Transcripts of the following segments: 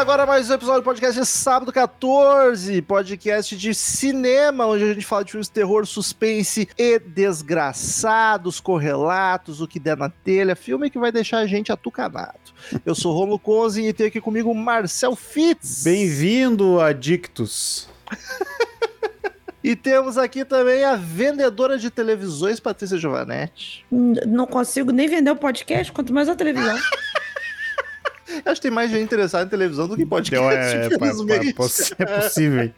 Agora mais um episódio do podcast de sábado 14, podcast de cinema, onde a gente fala de filmes de terror, suspense e desgraçados, correlatos, o que der na telha, filme que vai deixar a gente atucanado. Eu sou Romulo Conze e tenho aqui comigo o Marcel Fitz. Bem-vindo, Adictus. E temos aqui também a vendedora de televisões, Patrícia Giovanetti. N- Não consigo nem vender o podcast, quanto mais a televisão. Acho que tem mais gente interessada em televisão do que podcast, Deu, é, infelizmente. poss- é possível.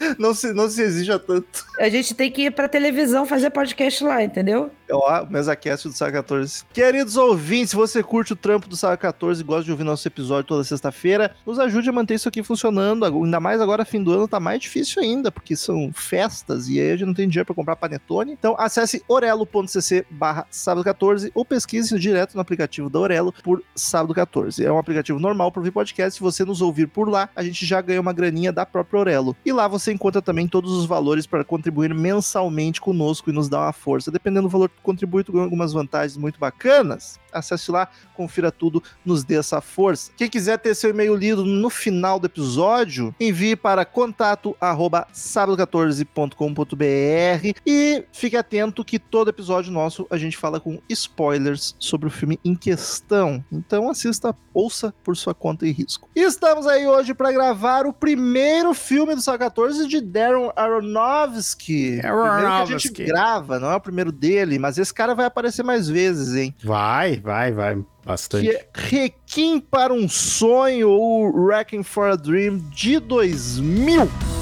Não se, não se exija tanto. A gente tem que ir pra televisão fazer podcast lá, entendeu? Ó, o MesaCast do Saga 14. Queridos ouvintes, se você curte o trampo do Saga 14 e gosta de ouvir nosso episódio toda sexta-feira, nos ajude a manter isso aqui funcionando. Ainda mais agora, fim do ano, tá mais difícil ainda, porque são festas e aí a gente não tem dinheiro pra comprar panetone. Então acesse orelo.cc barra sábado 14 ou pesquise direto no aplicativo da Orelo por sábado 14. É um aplicativo normal para ouvir podcast. Se você nos ouvir por lá, a gente já ganha uma graninha da própria Orelo. E lá você encontra também todos os valores para contribuir mensalmente conosco e nos dar uma força. Dependendo do valor que contribui, tu ganha algumas vantagens muito bacanas. Acesse lá, confira tudo, nos dê essa força. Quem quiser ter seu e-mail lido no final do episódio, envie para contato arroba sábado14.com.br e fique atento que todo episódio nosso a gente fala com spoilers sobre o filme em questão. Então assista, ouça por sua conta e risco. E estamos aí hoje para gravar o primeiro filme do Saga 14 de Darren Aronofsky. Primeiro que a gente Aronofsky. grava, não é o primeiro dele, mas esse cara vai aparecer mais vezes, hein? Vai, vai, vai. Bastante. Que é Requiem para um Sonho ou Wrecking for a Dream de 2000.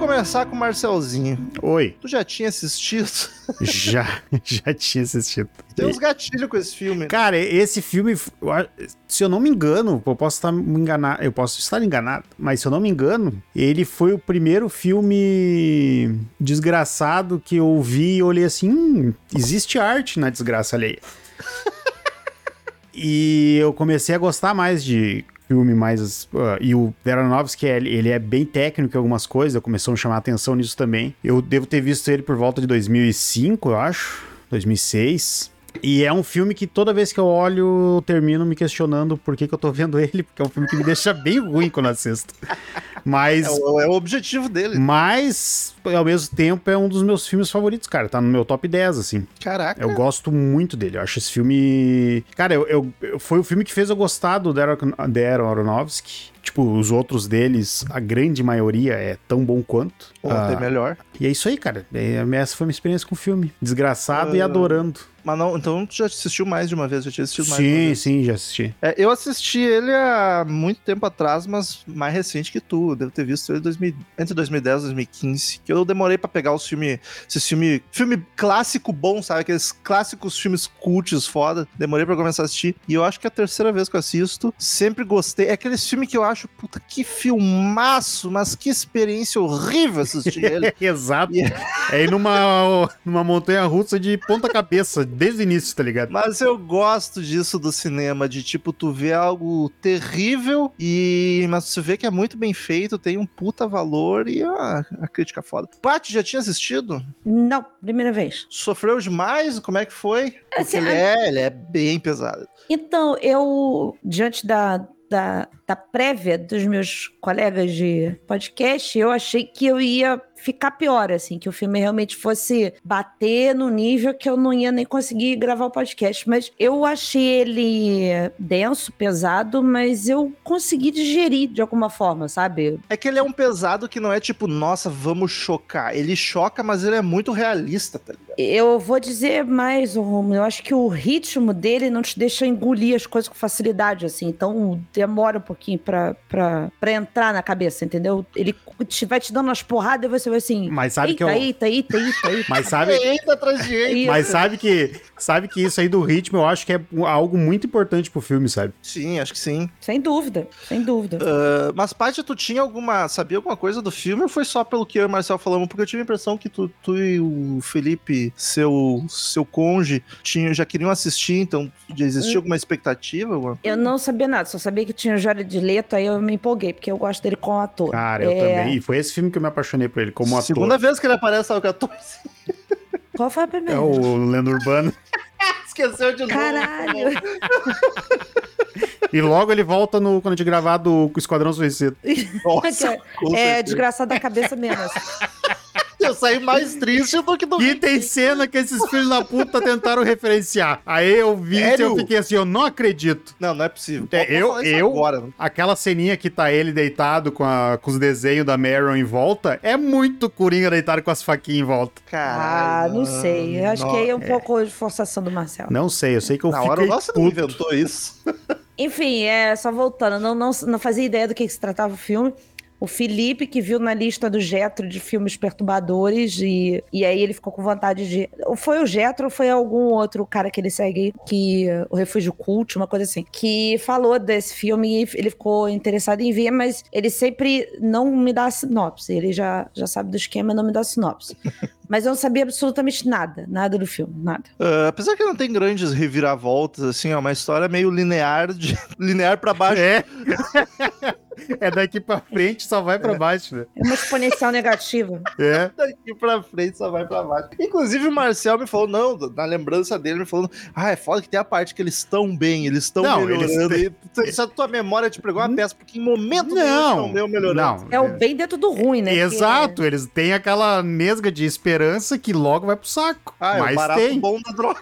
Começar com o Marcelzinho. Oi. Tu já tinha assistido? Já, já tinha assistido. Tem uns gatilhos com esse filme. Cara, esse filme, se eu não me engano, eu posso estar me enganar, eu posso estar enganado, mas se eu não me engano, ele foi o primeiro filme desgraçado que eu vi e olhei assim, hum, existe arte na desgraça alheia. e eu comecei a gostar mais de filme mais ah, e o Aronofsky ele, ele é bem técnico em algumas coisas, começou a chamar atenção nisso também. Eu devo ter visto ele por volta de 2005, eu acho, 2006. E é um filme que toda vez que eu olho, eu termino me questionando por que, que eu tô vendo ele, porque é um filme que me deixa bem ruim quando assisto. Mas, É, o, é o objetivo dele. mas, ao mesmo tempo, é um dos meus filmes favoritos, cara. Tá no meu top 10, assim. Caraca. Eu gosto muito dele. Eu acho esse filme. Cara, eu, eu- eu- foi o filme que fez eu gostar do Darren Aronofsky. Tipo, os outros deles, a grande maioria é tão bom quanto. Ontem Ah, melhor. e é isso aí, cara. É, Essa foi minha experiência com o filme. Desgraçado e Ah, adorando. Mas não, então tu já assistiu mais de uma vez, já tinha assistido mais de uma Sim, vez. sim, já assisti. É, eu assisti ele há muito tempo atrás, mas mais recente que tu. Devo ter visto ele em 2000 entre 2010 e 2015. Que eu demorei pra pegar os filmes. Esses filme, filme clássico bom, sabe? Aqueles clássicos filmes cults foda. Demorei pra começar a assistir. E eu acho que é a terceira vez que eu assisto. Sempre gostei. É aqueles filmes que eu acho, puta, que filmaço, mas que experiência horrível assistir ele. Exato. E- É ir numa, numa montanha russa de ponta cabeça, desde o início, tá ligado? Mas eu gosto disso do cinema, de tipo, tu vê algo terrível e. Mas você vê que é muito bem feito, tem um puta valor e a, a crítica foda. Paty, já tinha assistido? Não, primeira vez. Sofreu demais? Como é que foi? Porque Assim, ele a- é, ele é bem pesado. Então, eu, diante da, da, da prévia dos meus colegas de podcast, eu achei que eu ia ficar pior, assim, que o filme realmente fosse bater no nível que eu não ia nem conseguir gravar o podcast. Mas eu achei ele denso, pesado, mas eu consegui digerir de alguma forma, sabe? É que ele é um pesado que não é tipo, nossa, vamos chocar. Ele choca, mas ele é muito realista, tá ligado? Eu vou dizer mais, Romulo, eu acho que o ritmo dele não te deixa engolir as coisas com facilidade, assim. Então demora um pouquinho pra, pra, pra entrar na cabeça, entendeu? Ele te, vai te dando umas porradas e você assim. Mas sabe eita, que eu- eita, eita, eita, eita. Mas sabe, Eita, atrás de eita. Isso. mas sabe que sabe que isso aí do ritmo eu acho que é algo muito importante pro filme, sabe? Sim, acho que sim. Sem dúvida, sem dúvida. Ah, mas, Paty, tu tinha alguma. Sabia alguma coisa do filme ou foi só pelo que eu e o Marcel falamos? Porque eu tive a impressão que tu, tu e o Felipe, seu, seu conge, tinham, já queriam assistir, então existia alguma expectativa? Alguma... Eu não sabia nada, só sabia que tinha o Jared Leto, aí eu me empolguei, porque eu gosto dele como ator. Cara, eu É, também. E foi esse filme que eu me apaixonei por ele como ator. Segunda vez que ele aparece ao 14. Qual foi a É primeira? o Lendo Urbano. Esqueceu de novo. Caralho! E logo ele volta no quando a gente gravar do Esquadrão Suicida. Nossa, é certeza. desgraçado da cabeça mesmo. Eu saí mais triste do que do E tem cena que esses filhos da puta tentaram referenciar. Aí eu vi e eu fiquei assim, eu não acredito. Não, não é possível. É, eu- eu- Agora. Aquela ceninha que tá ele deitado com, a- com os desenhos da Marion em volta, é muito Coringa deitado com as faquinhas em volta. Ah, Caralho. não sei. Eu acho que aí é um é. pouco de forçação do Marcel. Não sei, eu sei que eu Na hora, fiquei nossa, não puto. inventou isso. Enfim, é, só voltando, não, não, não fazia ideia do que, que se tratava o filme. O Felipe, que viu na lista do Getro de filmes perturbadores, e, e aí ele ficou com vontade de. ou Foi o Getro ou foi algum outro cara que ele segue, que o Refúgio Cult, uma coisa assim, que falou desse filme e ele ficou interessado em ver, mas ele sempre não me dá sinopse. Ele já, já sabe do esquema, não me dá sinopse. mas eu não sabia absolutamente nada, nada do filme, nada. Ah, apesar que não tem grandes reviravoltas, assim, é uma história meio linear, de, linear pra baixo. É. é daqui pra frente, só vai pra baixo, né? É uma exponencial negativa. É. Daqui pra frente só vai pra baixo. Inclusive o Marcel me falou, não, na lembrança dele, me falando, ah, é foda que tem a parte que eles estão bem, eles estão melhorando. eles E, se a tua memória te pregou uma peça, porque em momento Não, estão melhorando. não. É o bem dentro do ruim, né? Exato, eles têm aquela nesga de esperança que logo vai pro saco. Ah, é o Mas barato tem. bom da droga.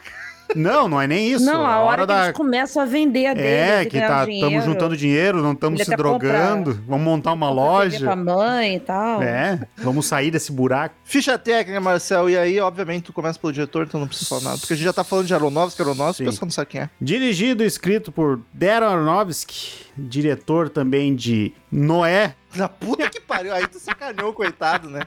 Não, não é nem isso. Não, a hora, que da. eles começam a vender a deles É, que tá, estamos juntando dinheiro, não estamos se drogando, vamos montar uma loja. Pra mãe e tal. É, vamos sair desse buraco. Ficha técnica, Marcel, e aí, obviamente, tu começa pelo diretor, então não precisa falar nada. Porque a gente já tá falando de Aronofsky, Aronofsky, Sim. o pessoal não sabe quem é. Dirigido e escrito por Darren Aronofsky, diretor também de Noé. Na puta que pariu, aí tu sacaneou, coitado, né?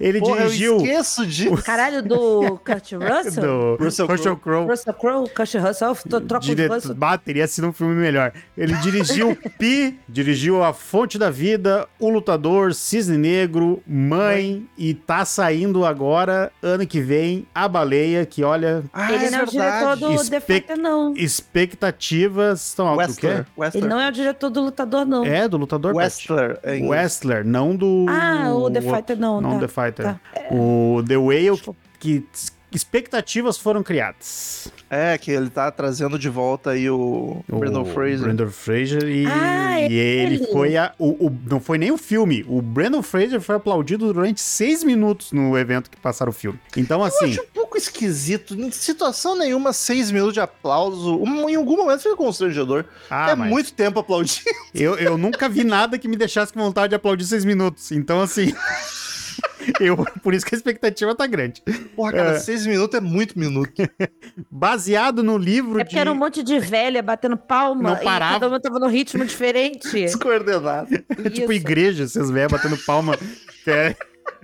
Ele Porra, dirigiu eu esqueço disso. Caralho, do Kurt Russell? do Russell Russell Crowe. Russell Crowe, Kurt Russell, troca os Diretor, Russell. bah, teria sido um filme melhor. Ele dirigiu Pi, dirigiu A Fonte da Vida, O Lutador, Cisne Negro, Mãe, e tá saindo agora, ano que vem, A Baleia, que olha, Ah, Ele não é o diretor do The Espe- Fighter, não. expectativas estão? Westler. Ele não é o diretor do Lutador, não. É, do Lutador. Paty. Westler. é em- Wrestler, não do. Ah, o The. Fighter não, Não tá. The Fighter. Tá. O The Whale, que expectativas foram criadas. É, que ele tá trazendo de volta aí o, Brandon Fraser. Brandon Fraser e, Ah, e ele ele. foi a, o, o- não foi nem o filme. O Brandon Fraser foi aplaudido durante seis minutos no evento que passaram o filme. Então Eu assim, acho um pouco esquisito. Em situação nenhuma, seis minutos de aplauso. Um- em algum momento fica constrangedor. ah, é mas muito tempo aplaudindo. eu, eu nunca vi nada que me deixasse com vontade de aplaudir seis minutos. Então assim, eu por isso que a expectativa tá grande. Porra, cara, É. seis minutos é muito minuto. Baseado no livro É porque de era um monte de velha batendo palma Não e parava. cada um tava num ritmo diferente. Descoordenado. tipo Isso. igreja, vocês vêm batendo palma. que é-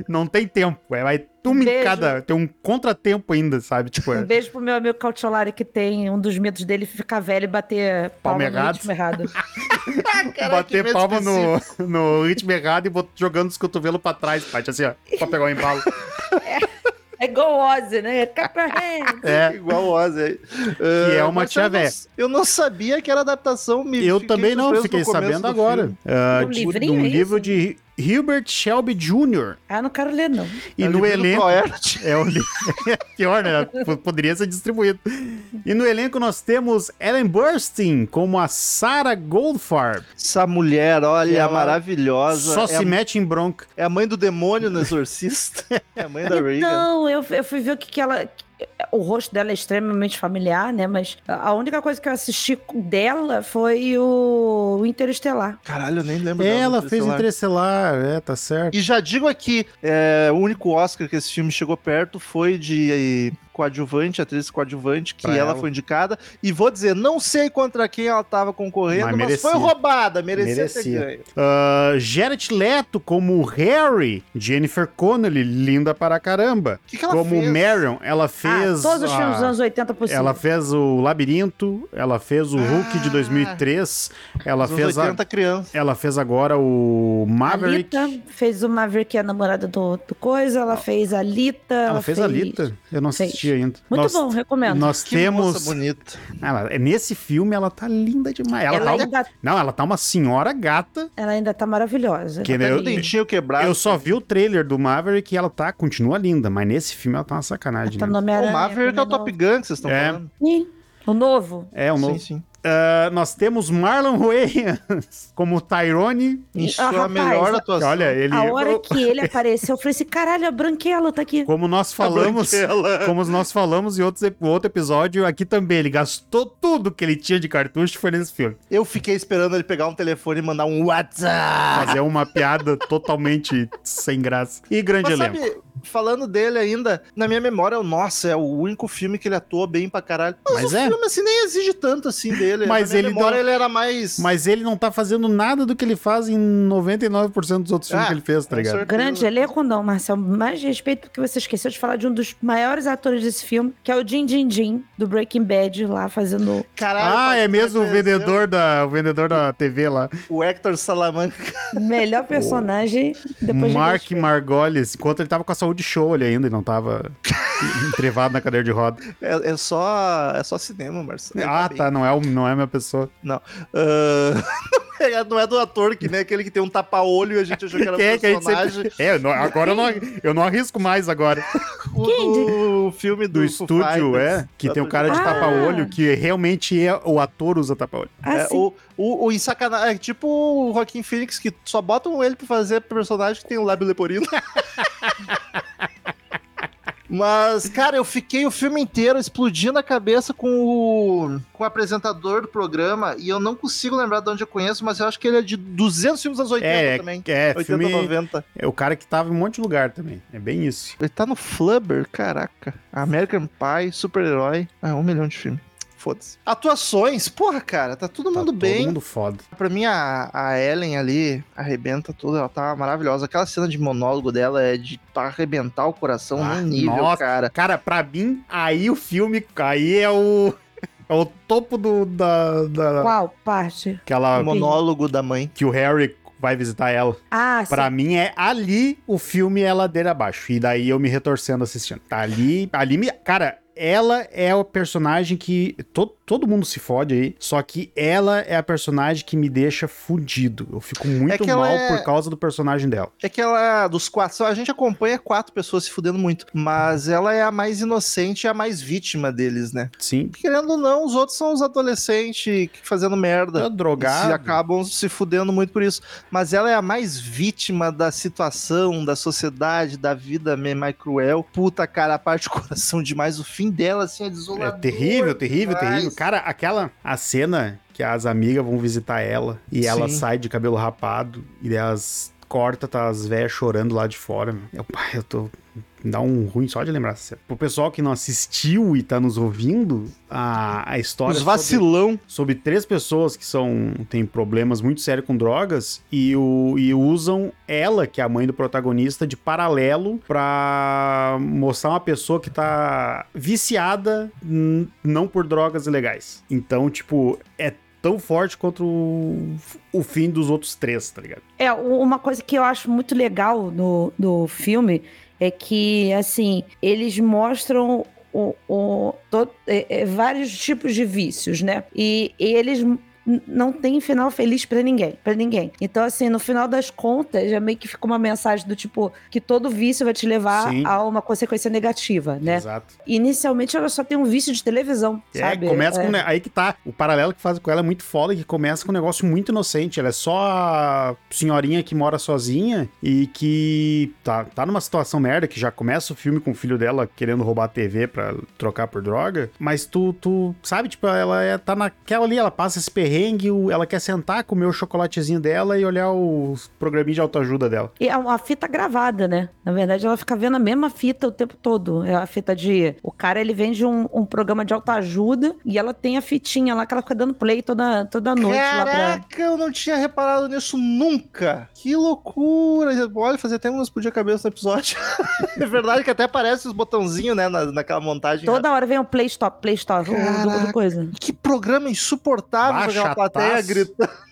não tem tempo. É, vai uma em Beijo. cada. Tem um contratempo ainda, sabe? Tipo, é- Um beijo pro meu amigo Cautiolari que tem um dos medos dele ficar velho e bater Palma palma no errado. ritmo errado. bater que palma no, no ritmo errado e bot- jogando os cotovelos pra trás, Paty, assim, ó, pra pegar o embalo. É igual o Ozzy, né? É. Igual o Ozzy aí. Que é uma mas tia eu não- véia. Eu não sabia que era adaptação. Me Eu também não, fiquei sabendo do agora. filme. Ah, Um de, livrinho, de um é livro isso? de Hubert Shelby Jr. Ah, não quero ler, não. E É no elenco. É o li- pior, né? Poderia ser distribuído. E no elenco nós temos Ellen Burstyn como a Sarah Goldfarb. Essa mulher, olha, Ela maravilhosa. Só é, se a, mete em bronca. é a mãe do demônio no Exorcista. É a mãe da Reagan. Não, eu, eu fui ver o que, que ela. O rosto dela é extremamente familiar, né? Mas a única coisa que eu assisti dela foi o Interestelar. Caralho, eu nem lembro. Ela fez Interestelar. Interestelar, é, tá certo. E já digo aqui, é, o único Oscar que esse filme chegou perto foi de coadjuvante, atriz coadjuvante, que ela, ela. foi indicada. E vou dizer, não sei contra quem ela tava concorrendo, Mas mas, foi roubada, merecia, Merecia. ter ganho. Ah, Jared Leto como Harry. Jennifer Connelly, linda para caramba. O que, que ela como fez? Marion, ela fez. ah, todos os filmes a- dos anos 80 possível. Ela fez o Labirinto, ela fez o Hulk de Ah. 2003, ela fez, a, 80 criança. ela fez agora o Maverick. A Lita fez o Maverick, que é a namorada do, do Coisa. Ela fez a Lita. Ela fez a Lita? Eu não fez. Assisti ainda. Muito nós, bom, recomendo. Nós Que temos. moça bonita. Ela, é, nesse filme ela tá linda demais. Ela, Ela, tá uma- ainda, Não, ela tá uma senhora gata. ela ainda tá maravilhosa. Que eu- o dentinho quebrado. Eu só vi o trailer do Maverick e ela tá, continua linda, mas nesse filme ela tá uma sacanagem. Tá né? O. Maverick é o também Top Gun que vocês estão É. falando. Sim, o novo. É, o novo. Sim, sim. Ah, nós temos Marlon Wayans como Tyrone. Isso Ah, é a rapaz, melhor atuação. Olha, ele. A hora que ele apareceu, eu falei assim: caralho, a Branquela tá aqui. Como nós falamos, como nós falamos em outros, outro episódio, aqui também ele gastou tudo que ele tinha de cartucho foi nesse filme. Eu fiquei esperando ele pegar um telefone e mandar um WhatsApp. Fazer uma piada totalmente sem graça. E grande Mas elenco. sabe, falando dele ainda, na minha memória, nossa, é o único filme que ele atua bem pra caralho. Mas, Mas o é. filme, assim, nem exige tanto assim dele. Mas na minha ele memória, dá- ele era mais... Mas ele não tá fazendo nada do que ele faz em 99% dos outros filmes Ah, que ele fez, tá ligado? certeza. Grande elenco não, Marcel. Mais respeito porque você esqueceu de falar de um dos maiores atores desse filme, que é o Jin Jin Jin, do Breaking Bad, lá fazendo. Caralho, Ah, é mesmo o vendedor da, o vendedor da TV lá. O Hector Salamanca. melhor personagem depois de Mark. Margolis, enquanto ele tava com a saúde show ele ainda, não tava entrevado na cadeira de roda. É, é só, é só cinema, Marcelo. Ah, bem. tá, não é, o- não é a minha pessoa. Ah, não é do ator, que nem aquele que tem um tapa-olho e a gente achou que era um é que a gente personagem. sempre... É, não- agora eu não, eu não arrisco mais agora. O do filme do, Do estúdio, Fighters. é, que tem o cara de Ah! tapa-olho, que realmente é o ator usa tapa-olho. Ah, É, o, o, o em sacanagem, é tipo o Joaquim Phoenix, que só botam ele pra fazer personagem que tem o lábio leporino. Mas, cara, eu fiquei o filme inteiro explodindo a cabeça com o, com o apresentador do programa e eu não consigo lembrar de onde eu conheço, mas eu acho que ele é de 200 filmes anos 80 É, também. é, 80, filme... 90. É o cara que tava em um monte de lugar também. É bem isso. Ele tá no Flubber, caraca. American Pie, super-herói. Ah, um milhão de filmes. Foda-se. Atuações, porra, cara, tá todo Tá mundo bem. Todo mundo foda. Pra mim, a, a Ellen ali arrebenta tudo, ela tá maravilhosa. Aquela cena de monólogo dela é de pra arrebentar o coração Ah, num nível, nossa. cara. Cara, pra mim, aí o filme, aí é o... É o topo do, da, da... Qual parte? Aquela... O monólogo da mãe. Que o Harry vai visitar ela. Ah, sim. Pra mim é ali o filme é ladeira abaixo. E daí eu me retorcendo assistindo. Tá ali, ali me, cara, ela é o personagem que to, todo mundo se fode aí, só que ela é a personagem que me deixa fudido. Eu fico muito ela mal é- por causa do personagem dela. É que ela, dos quatro, a gente acompanha quatro pessoas se fudendo muito, mas ela é a mais inocente e a mais vítima deles, né? Sim. Querendo ou não, os outros são os adolescentes que fazendo merda. É drogado. Se acabam se fudendo muito por isso. Mas ela é a mais vítima da situação, da sociedade, da vida meio mais cruel. Puta, cara, a parte do coração demais. O fim dela, assim, é É desolador. terrível, terrível, demais. terrível. Cara, aquela a cena que as amigas vão visitar ela e ela Sim. sai de cabelo rapado e elas corta, tá as velhas chorando lá de fora. meu. Eu, pai, eu tô dá um ruim só de lembrar. Pro pessoal que não assistiu e tá nos ouvindo, a, a história Os sobre- vacilão. sobre três pessoas que são têm problemas muito sérios com drogas e, o, e usam ela, que é a mãe do protagonista, de paralelo pra mostrar uma pessoa que tá viciada não por drogas ilegais. Então, tipo, é tão forte quanto o, o fim dos outros três, tá ligado? É, uma coisa que eu acho muito legal no, no filme é que, assim, eles mostram o, o- é, é, vários tipos de vícios, né? E eles n- não tem final feliz pra ninguém, para ninguém. Então assim, no final das contas, já meio que ficou uma mensagem do tipo que todo vício vai te levar Sim. a uma consequência negativa, né? Exato. Inicialmente ela só tem um vício de televisão, É, sabe? começa É. com. Aí que tá. O paralelo que faz com ela é muito foda, que começa com um negócio muito inocente. Ela é só a senhorinha que mora sozinha e que tá, tá numa situação merda, que já começa o filme com o filho dela querendo roubar a TV pra trocar por droga. Mas tu, tu sabe, tipo, ela é, tá naquela ali, ela passa esse perrengue, o- ela quer sentar, comer o chocolatezinho dela e olhar os programinha de autoajuda dela. E é uma fita gravada, né? Na verdade, ela fica vendo a mesma fita o tempo todo. É a fita de. O cara, ele vende um, um programa de autoajuda e ela tem a fitinha lá que ela fica dando play toda, toda noite lá pra. Caraca, eu não tinha reparado nisso nunca. Que loucura. Olha, fazia tempo que não explodia a cabeça no episódio. é verdade que até aparece os botãozinhos, né, na, naquela montagem. Toda hora vem um play stop, play stop, um- do, do Caraca. coisa. Que programa insuportável pra aquela plateia gritando.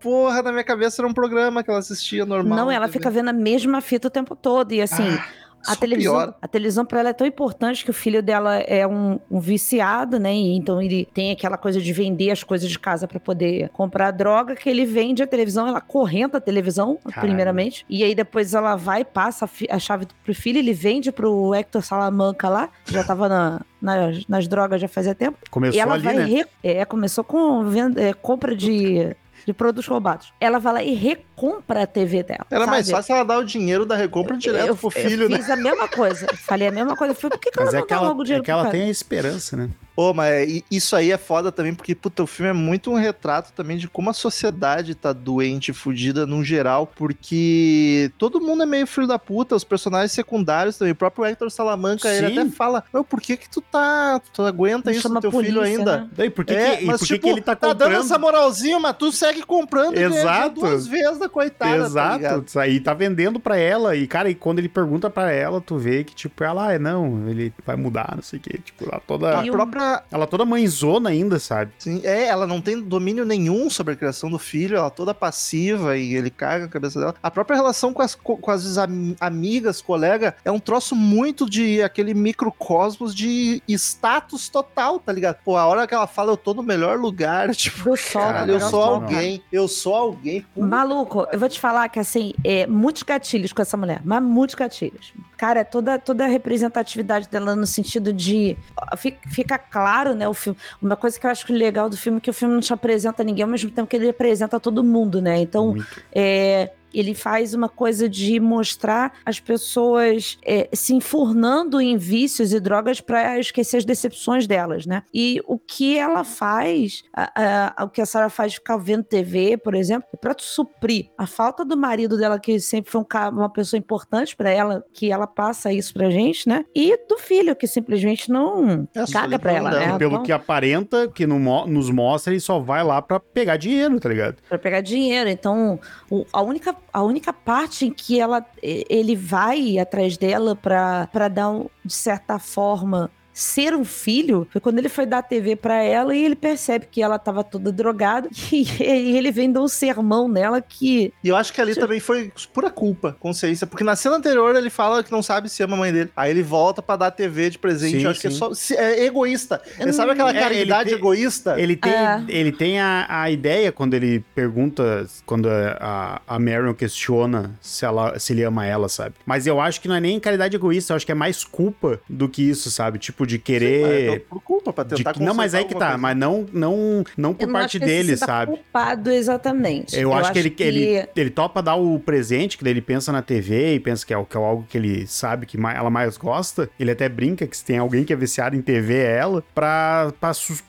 Porra, na minha cabeça era um programa que ela assistia normal. Não, ela entendeu? fica vendo a mesma fita o tempo todo. E assim, a televisão, piora. a televisão para ela é tão importante que o filho dela é um, um viciado, né? E então ele tem aquela coisa de vender as coisas de casa para poder comprar droga, que ele vende a televisão, ela correnta a televisão, primeiramente. E aí depois ela vai e passa a, a chave pro filho, ele vende pro Hector Salamanca lá, que já tava na- nas, nas drogas já fazia tempo. Começou E ela ali, vai. né? re- É, começou com venda, é, compra de, de produtos roubados. Ela vai lá e recompra a TV dela. Era mais sabe? fácil ela dar o dinheiro da recompra direto eu, pro filho, eu né? fiz a mesma coisa. Falei a mesma coisa. Eu falei, por que, que Mas ela é não que dá ela, logo o é dinheiro que ela cara? tem a esperança, né? Pô, mas i- isso aí é foda também, porque, puta, o filme é muito um retrato também de como a sociedade tá doente, fudida num geral, porque todo mundo é meio filho da puta, os personagens secundários também, o próprio Hector Salamanca, ele Sim. até fala, meu, por que que tu tá, tu aguenta Não isso no teu filho polícia, ainda? né? Daí, por que, é, que, e mas por que tipo, que ele tá tá dando comprando? essa moralzinha, mas tu segue comprando Exato. duas vezes da coitada, tá Exato, isso aí tá vendendo pra ela. E, cara, e quando ele pergunta pra ela, tu vê que, tipo, ela, ah, é, não, ele vai mudar, não sei o quê. Tipo, ela toda. A E própria, Ela toda mãezona ainda, sabe? Sim, é, ela não tem domínio nenhum sobre a criação do filho, ela é toda passiva e ele caga a cabeça dela. A própria relação com as, co- com as am- amigas, colega, é um troço muito de aquele microcosmos de status total, tá ligado? Pô, a hora que ela fala, eu tô no melhor lugar, tipo, sol, caralho, do eu sou alguém, eu sou alguém. Puta Maluco, eu vou te falar que assim, é muitos gatilhos com essa mulher, mas muitos gatilhos. Cara, é toda, toda a representatividade dela no sentido de. fi- Fica claro, né? O filme. Uma coisa que eu acho legal do filme é que o filme não te apresenta ninguém ao mesmo tempo que ele apresenta todo mundo, né? Então, Muito. é, ele faz uma coisa de mostrar as pessoas é, se enfurnando em vícios e drogas para esquecer as decepções delas, né? E o que ela faz, a- a- o que a Sarah faz de ficar vendo TV, por exemplo, é para suprir a falta do marido dela, que sempre foi um uma pessoa importante para ela, que ela passa isso pra gente, né? E do filho, que simplesmente não É caga pra ela, né? Pelo Então, que aparenta, que no nos mostra, ele só vai lá pra pegar dinheiro, tá ligado? Pra pegar dinheiro. Então, o- a, única, a única parte em que ela, ele vai atrás dela pra dar, um, de certa forma, ser um filho, foi quando ele foi dar a TV pra ela e ele percebe que ela tava toda drogada e, ele vem dar um sermão nela que E eu acho que ali também foi pura culpa, consciência. Porque na cena anterior ele fala que não sabe se ama a mãe dele. Aí ele volta pra dar TV de presente. Sim, eu acho que é sim. só. É egoísta. Ele sabe aquela É, caridade ele tem- egoísta? Ele tem, É. ele tem a, a ideia quando ele pergunta, quando a, a Marion questiona se, ela, se ele ama ela, sabe? Mas eu acho que não é nem caridade egoísta, eu acho que é mais culpa do que isso, sabe? Tipo, de Sim, querer. é por culpa, pra de tentar que- não, mas aí que tá, alguma mas não, não, não por eu não parte acho que ele dele, se sinta sabe? culpado exatamente. Eu, acho, que, ele, ele, ele topa dar o presente, que daí ele pensa na TV e pensa que é, o- que é algo que ele sabe que mais- ela mais gosta. Ele até brinca que se tem alguém que é viciado em TV é ela, pra,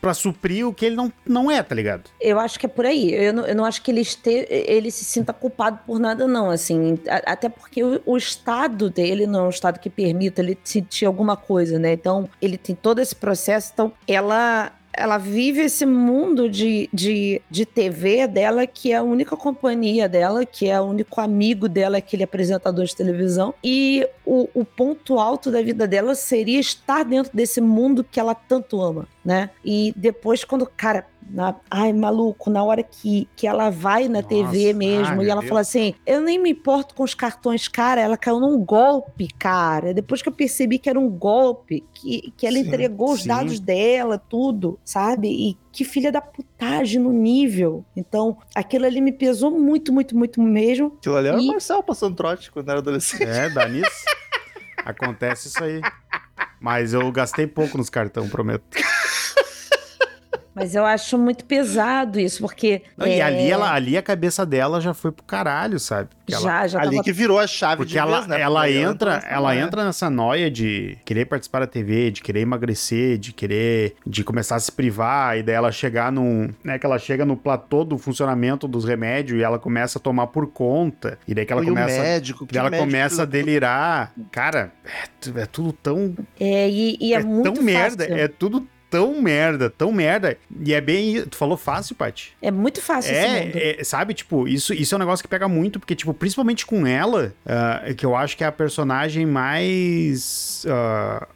pra suprir o que ele não, não é, tá ligado? Eu acho que é por aí. Eu não, eu não acho que ele, este, ele se sinta culpado por nada, não. Assim, A- até porque o, o estado dele não é um estado que permita ele sentir alguma coisa, né? Então, ele tem todo esse processo. Então, ela. Ela vive esse mundo de, de, de TV dela, que é a única companhia dela, que é o único amigo dela, aquele apresentador de televisão. E o, o ponto alto da vida dela seria estar dentro desse mundo que ela tanto ama. Né? E depois, quando, cara, na, ai, maluco, na hora que, que ela vai na Nossa, TV mesmo ai, e ela meu fala assim: eu nem me importo com os cartões, cara. Ela caiu num golpe, cara. Depois que eu percebi que era um golpe, que, que ela Sim, entregou os sim. dados dela, tudo, sabe? E que filha da putagem no nível. Então, aquilo ali me pesou muito, muito, muito mesmo. Aquilo ali era o E- Marcel passando trote quando era adolescente. É, dá nisso. Acontece isso aí. Mas eu gastei pouco nos cartão, prometo. Mas eu acho muito pesado isso, porque. Não, E é, ali, ela, ali a cabeça dela já foi pro caralho, sabe? Porque ela, já, já Ali tava que virou a chave porque de ela, vez, né? ela Porque entra, nessa ela noia. entra nessa noia de querer participar da TV, de querer emagrecer, de querer, de começar a se privar, e daí ela chegar num, né, que ela chega no platô do funcionamento dos remédios e ela começa a tomar por conta, e daí que ela E o começa, médico, que ela médico começa a delirar. Cara, é, é tudo tão É, e, e é, é muito tão merda, fácil. é tudo tão merda, tão merda. E é bem. Tu falou fácil, Paty? É muito fácil. É, é, sabe, tipo, isso, isso é um negócio que pega muito, porque, tipo, principalmente com ela, ah, que eu acho que é a personagem mais. ah,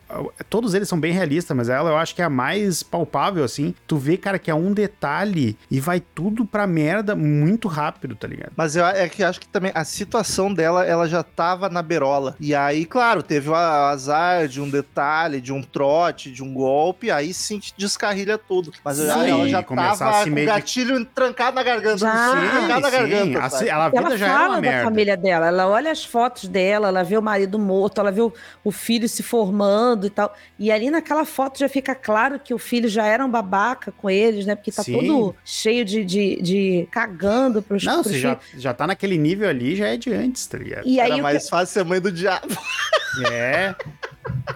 todos eles são bem realistas, mas ela eu acho que é a mais palpável, assim. Tu vê, cara, que é um detalhe e vai tudo pra merda muito rápido, tá ligado? Mas eu é que eu acho que também a situação dela, ela já tava na berola. E aí, claro, teve o azar de um detalhe, de um trote, de um golpe, aí sim te descarrilha tudo. Mas Sim, ela já começar tava a se com o gatilho trancado na garganta. Já. trancado na garganta. sabe? ela, a vida Ela já era fala uma da merda. família dela, ela olha as fotos dela, ela vê o marido morto, ela vê o, o filho se formando e tal. E ali naquela foto já fica claro que o filho já era um babaca com eles, né? Porque tá Sim. todo cheio de, de, de cagando pros, Não, pros você já, filhos. já tá naquele nível ali, já é de antes, tá ligado? E aí, Era que, mais fácil ser mãe do diabo. É,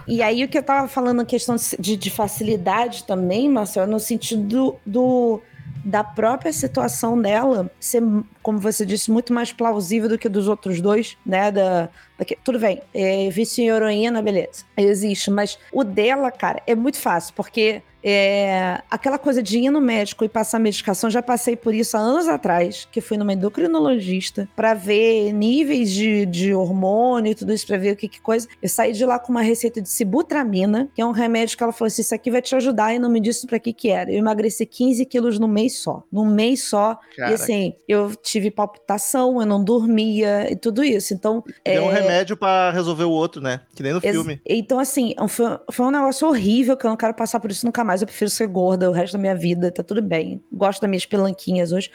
e aí o que eu tava falando, a questão de, de facilidade também, Marcelo, no sentido do, do- da própria situação dela ser, como você disse, muito mais plausível do que dos outros dois, né? Da, da- tudo bem, é, vício em heroína, beleza, existe, mas o dela, cara, é muito fácil, porque é, aquela coisa de ir no médico e passar medicação, já passei por isso há anos atrás, que fui numa endocrinologista para ver níveis de, de hormônio e tudo isso, para ver o que, que coisa. Eu saí de lá com uma receita de sibutramina, que é um remédio que ela falou assim: Isso aqui vai te ajudar, e não me disse para que que era. Eu emagreci 15 quilos no mês só. Num mês só. E assim, eu tive palpitação, eu não dormia e tudo isso. Então, Tem um é, remédio pra resolver o outro, né? Que nem no filme. Então, assim, foi, foi um negócio horrível que eu não quero passar por isso nunca mais. Eu prefiro ser gorda o resto da minha vida, tá tudo bem. Gosto das minhas pelanquinhas hoje.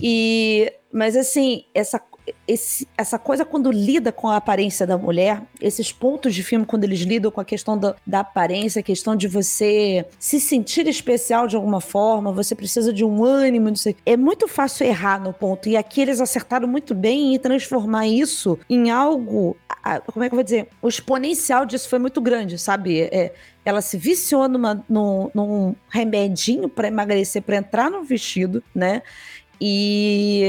E, mas, assim, essa, esse- essa coisa quando lida com a aparência da mulher, esses pontos de filme, quando eles lidam com a questão da, da aparência, a questão de você se sentir especial de alguma forma, você precisa de um ânimo, não sei. É muito fácil errar no ponto. E aqui eles acertaram muito bem em transformar isso em algo. Como é que eu vou dizer? O exponencial disso foi muito grande, sabe? É, ela se viciou numa, num, num remedinho para emagrecer, para entrar no vestido, né? E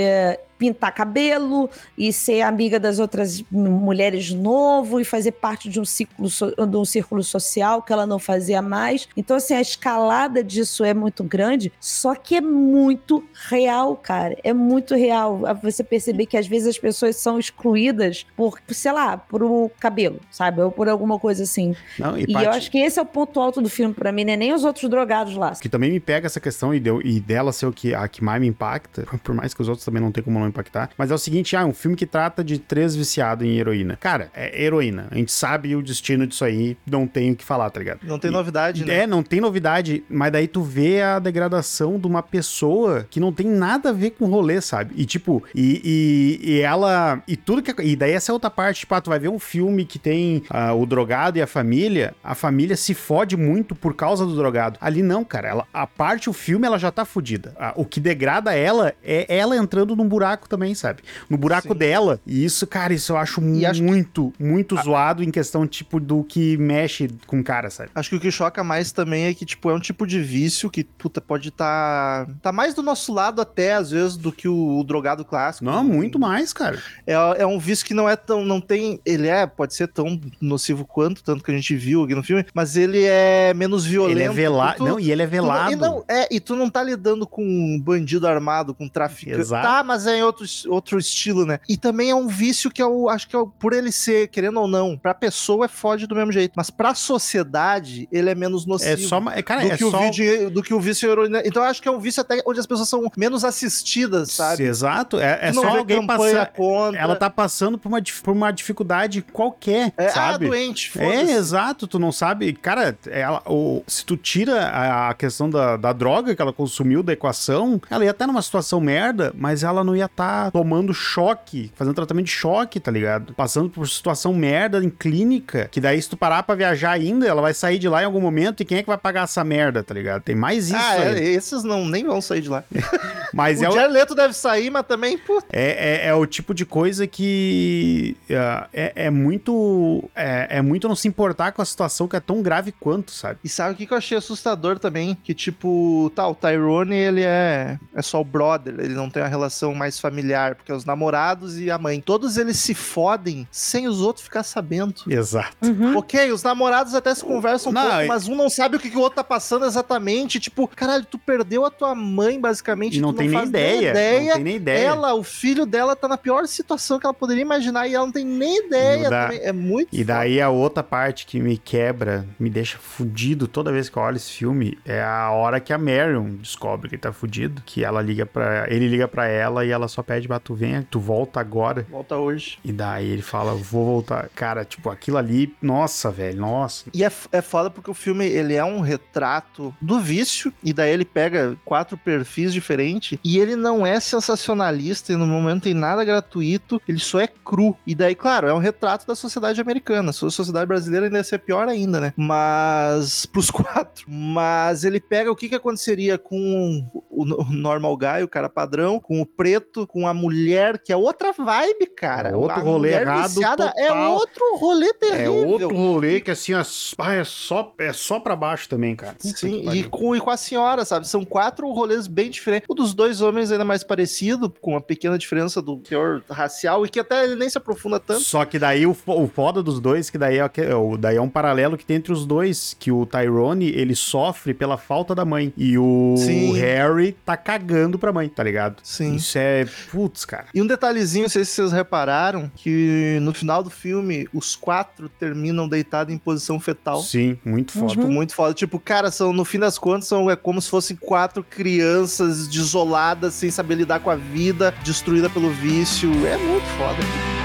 pintar cabelo e ser amiga das outras mulheres de novo e fazer parte de um ciclo de um círculo social que ela não fazia mais. Então assim, a escalada disso é muito grande, só que é muito real, cara. É muito real. Você perceber que às vezes as pessoas são excluídas por, sei lá, por o cabelo, sabe? Ou por alguma coisa assim. não, e, E, Paty, eu acho que esse é o ponto alto do filme pra mim, não é nem os outros drogados lá. que também me pega essa questão e, deu, e dela ser o que, a que mais me impacta, por mais que os outros também não tem como não impactar, mas é o seguinte, ah, é um filme que trata de três viciados em heroína. Cara, é heroína. A gente sabe o destino disso aí, não tem o que falar, tá ligado? Não tem E- novidade, né? É, não tem novidade, mas daí tu vê a degradação de uma pessoa que não tem nada a ver com o rolê, sabe? E tipo, e, e, e ela. E tudo que. E daí essa é outra parte, tipo, ah, tu vai ver um filme que tem ah, o drogado e a família, a família se fode muito por causa do drogado. Ali não, cara. Ela, a parte, o filme, ela já tá fodida. Ah, o que degrada ela é ela entrando num buraco também, sabe? No buraco Sim. dela. E isso, cara, isso eu acho acho que- muito, muito zoado em questão, tipo, do que mexe com o cara, sabe? Acho que o que choca mais também é que, tipo, é um tipo de vício que, puta, pode estar. Tá, mais do nosso lado até, às vezes, do que o, o drogado clássico. Não, muito mais, cara. É, é um vício que não é tão. Não tem. Ele é, pode ser tão nocivo quanto, tanto que a gente viu aqui no filme, mas ele é menos violento. Ele é velado. Tu- Não, e ele é tu velado. E não, é, e tu não tá lidando com um bandido armado, com traficante. Exato. Tá, mas é também outro, outro estilo, né? E também é um vício que eu acho que é, por ele ser, querendo ou não, pra pessoa é foge do mesmo jeito. Mas pra sociedade, ele é menos nocivo. É só. Cara, do, é que o só. vídeo, do que o vício heroína. Então eu acho que é um vício até onde as pessoas são menos assistidas, sabe? Exato. É, é só alguém passar. contra. Ela tá passando por uma, por uma dificuldade qualquer, é, ah, sabe? doente, É, exato, tu não sabe. Cara, ela, o, se tu tira a, a questão da, da droga que ela consumiu da equação, ela ia estar numa situação merda, mas ela não ia estar tomando choque, fazendo tratamento de choque, tá ligado? Passando por situação merda em clínica, que daí se tu parar pra viajar ainda, ela vai sair de lá em algum momento e quem é que vai pagar essa merda, tá ligado? Tem mais isso Ah, é, esses não, nem vão sair de lá. Mas o é o, Leto deve sair, mas também, pô, É, é, é o tipo de coisa que ah, é, é muito é, é muito não se importar com a situação que é tão grave quanto, sabe? E sabe o que que eu achei assustador também? Que, tipo, tá, o Tyrone, ele é, é só o brother, ele não tem uma relação mais familiar, porque é os namorados e a mãe. Todos eles se fodem sem os outros ficar sabendo. Exato. Uhum. Ok, os namorados até se conversam um Não, pouco, mas um não sabe o que, que o outro tá passando exatamente. Tipo, caralho, tu perdeu a tua mãe, basicamente. E não tu tem nem faz ideia. ideia. Não tem nem ideia. Ela, o filho dela, tá na pior situação que ela poderia imaginar e ela não tem nem ideia. Da- também. É muito E daí a outra parte que me quebra, me deixa fudido toda vez que eu olho esse filme, é a hora que a Marion descobre que ele tá fudido, que ela liga para ele liga pra ela e ela só pede, bah, tu vem, tu volta agora. Volta hoje. E daí ele fala, vou voltar. Cara, tipo, aquilo ali, nossa, velho, nossa. E é, é foda porque o filme ele é um retrato do vício, e daí ele pega quatro perfis diferentes, e ele não é sensacionalista, e no momento tem nada gratuito, ele só é cru. E daí, claro, é um retrato da sociedade americana. A sociedade brasileira ainda ia ser pior ainda, né? Mas. pros quatro. Mas ele pega o que, que aconteceria com o, o normal guy, o cara padrão, com o preto, com a mulher, que é outra vibe, cara. É outro A rolê errado viciada É total. outro rolê É terrível. outro rolê que assim, é, ah, é só é só para baixo também, cara. Sim, e com, e com a senhora, sabe? São quatro rolês bem diferentes. O dos dois homens ainda mais parecido, com uma pequena diferença do teor racial, e que até ele nem se aprofunda tanto. Só que daí o, o foda dos dois, que daí é, é daí é um paralelo que tem entre os dois, que o Tyrone, ele sofre pela falta da mãe. E o Sim. Harry tá cagando pra mãe, tá ligado? Sim. Isso é. Putz, cara. E um detalhezinho, não sei se vocês repararam, que no final do filme, os quatro terminam deitados em posição fetal. Sim, muito foda. Tipo, muito foda. Tipo, cara, são, no fim das contas, são, é como se fossem quatro crianças desoladas, sem saber lidar com a vida, destruída pelo vício. É muito foda.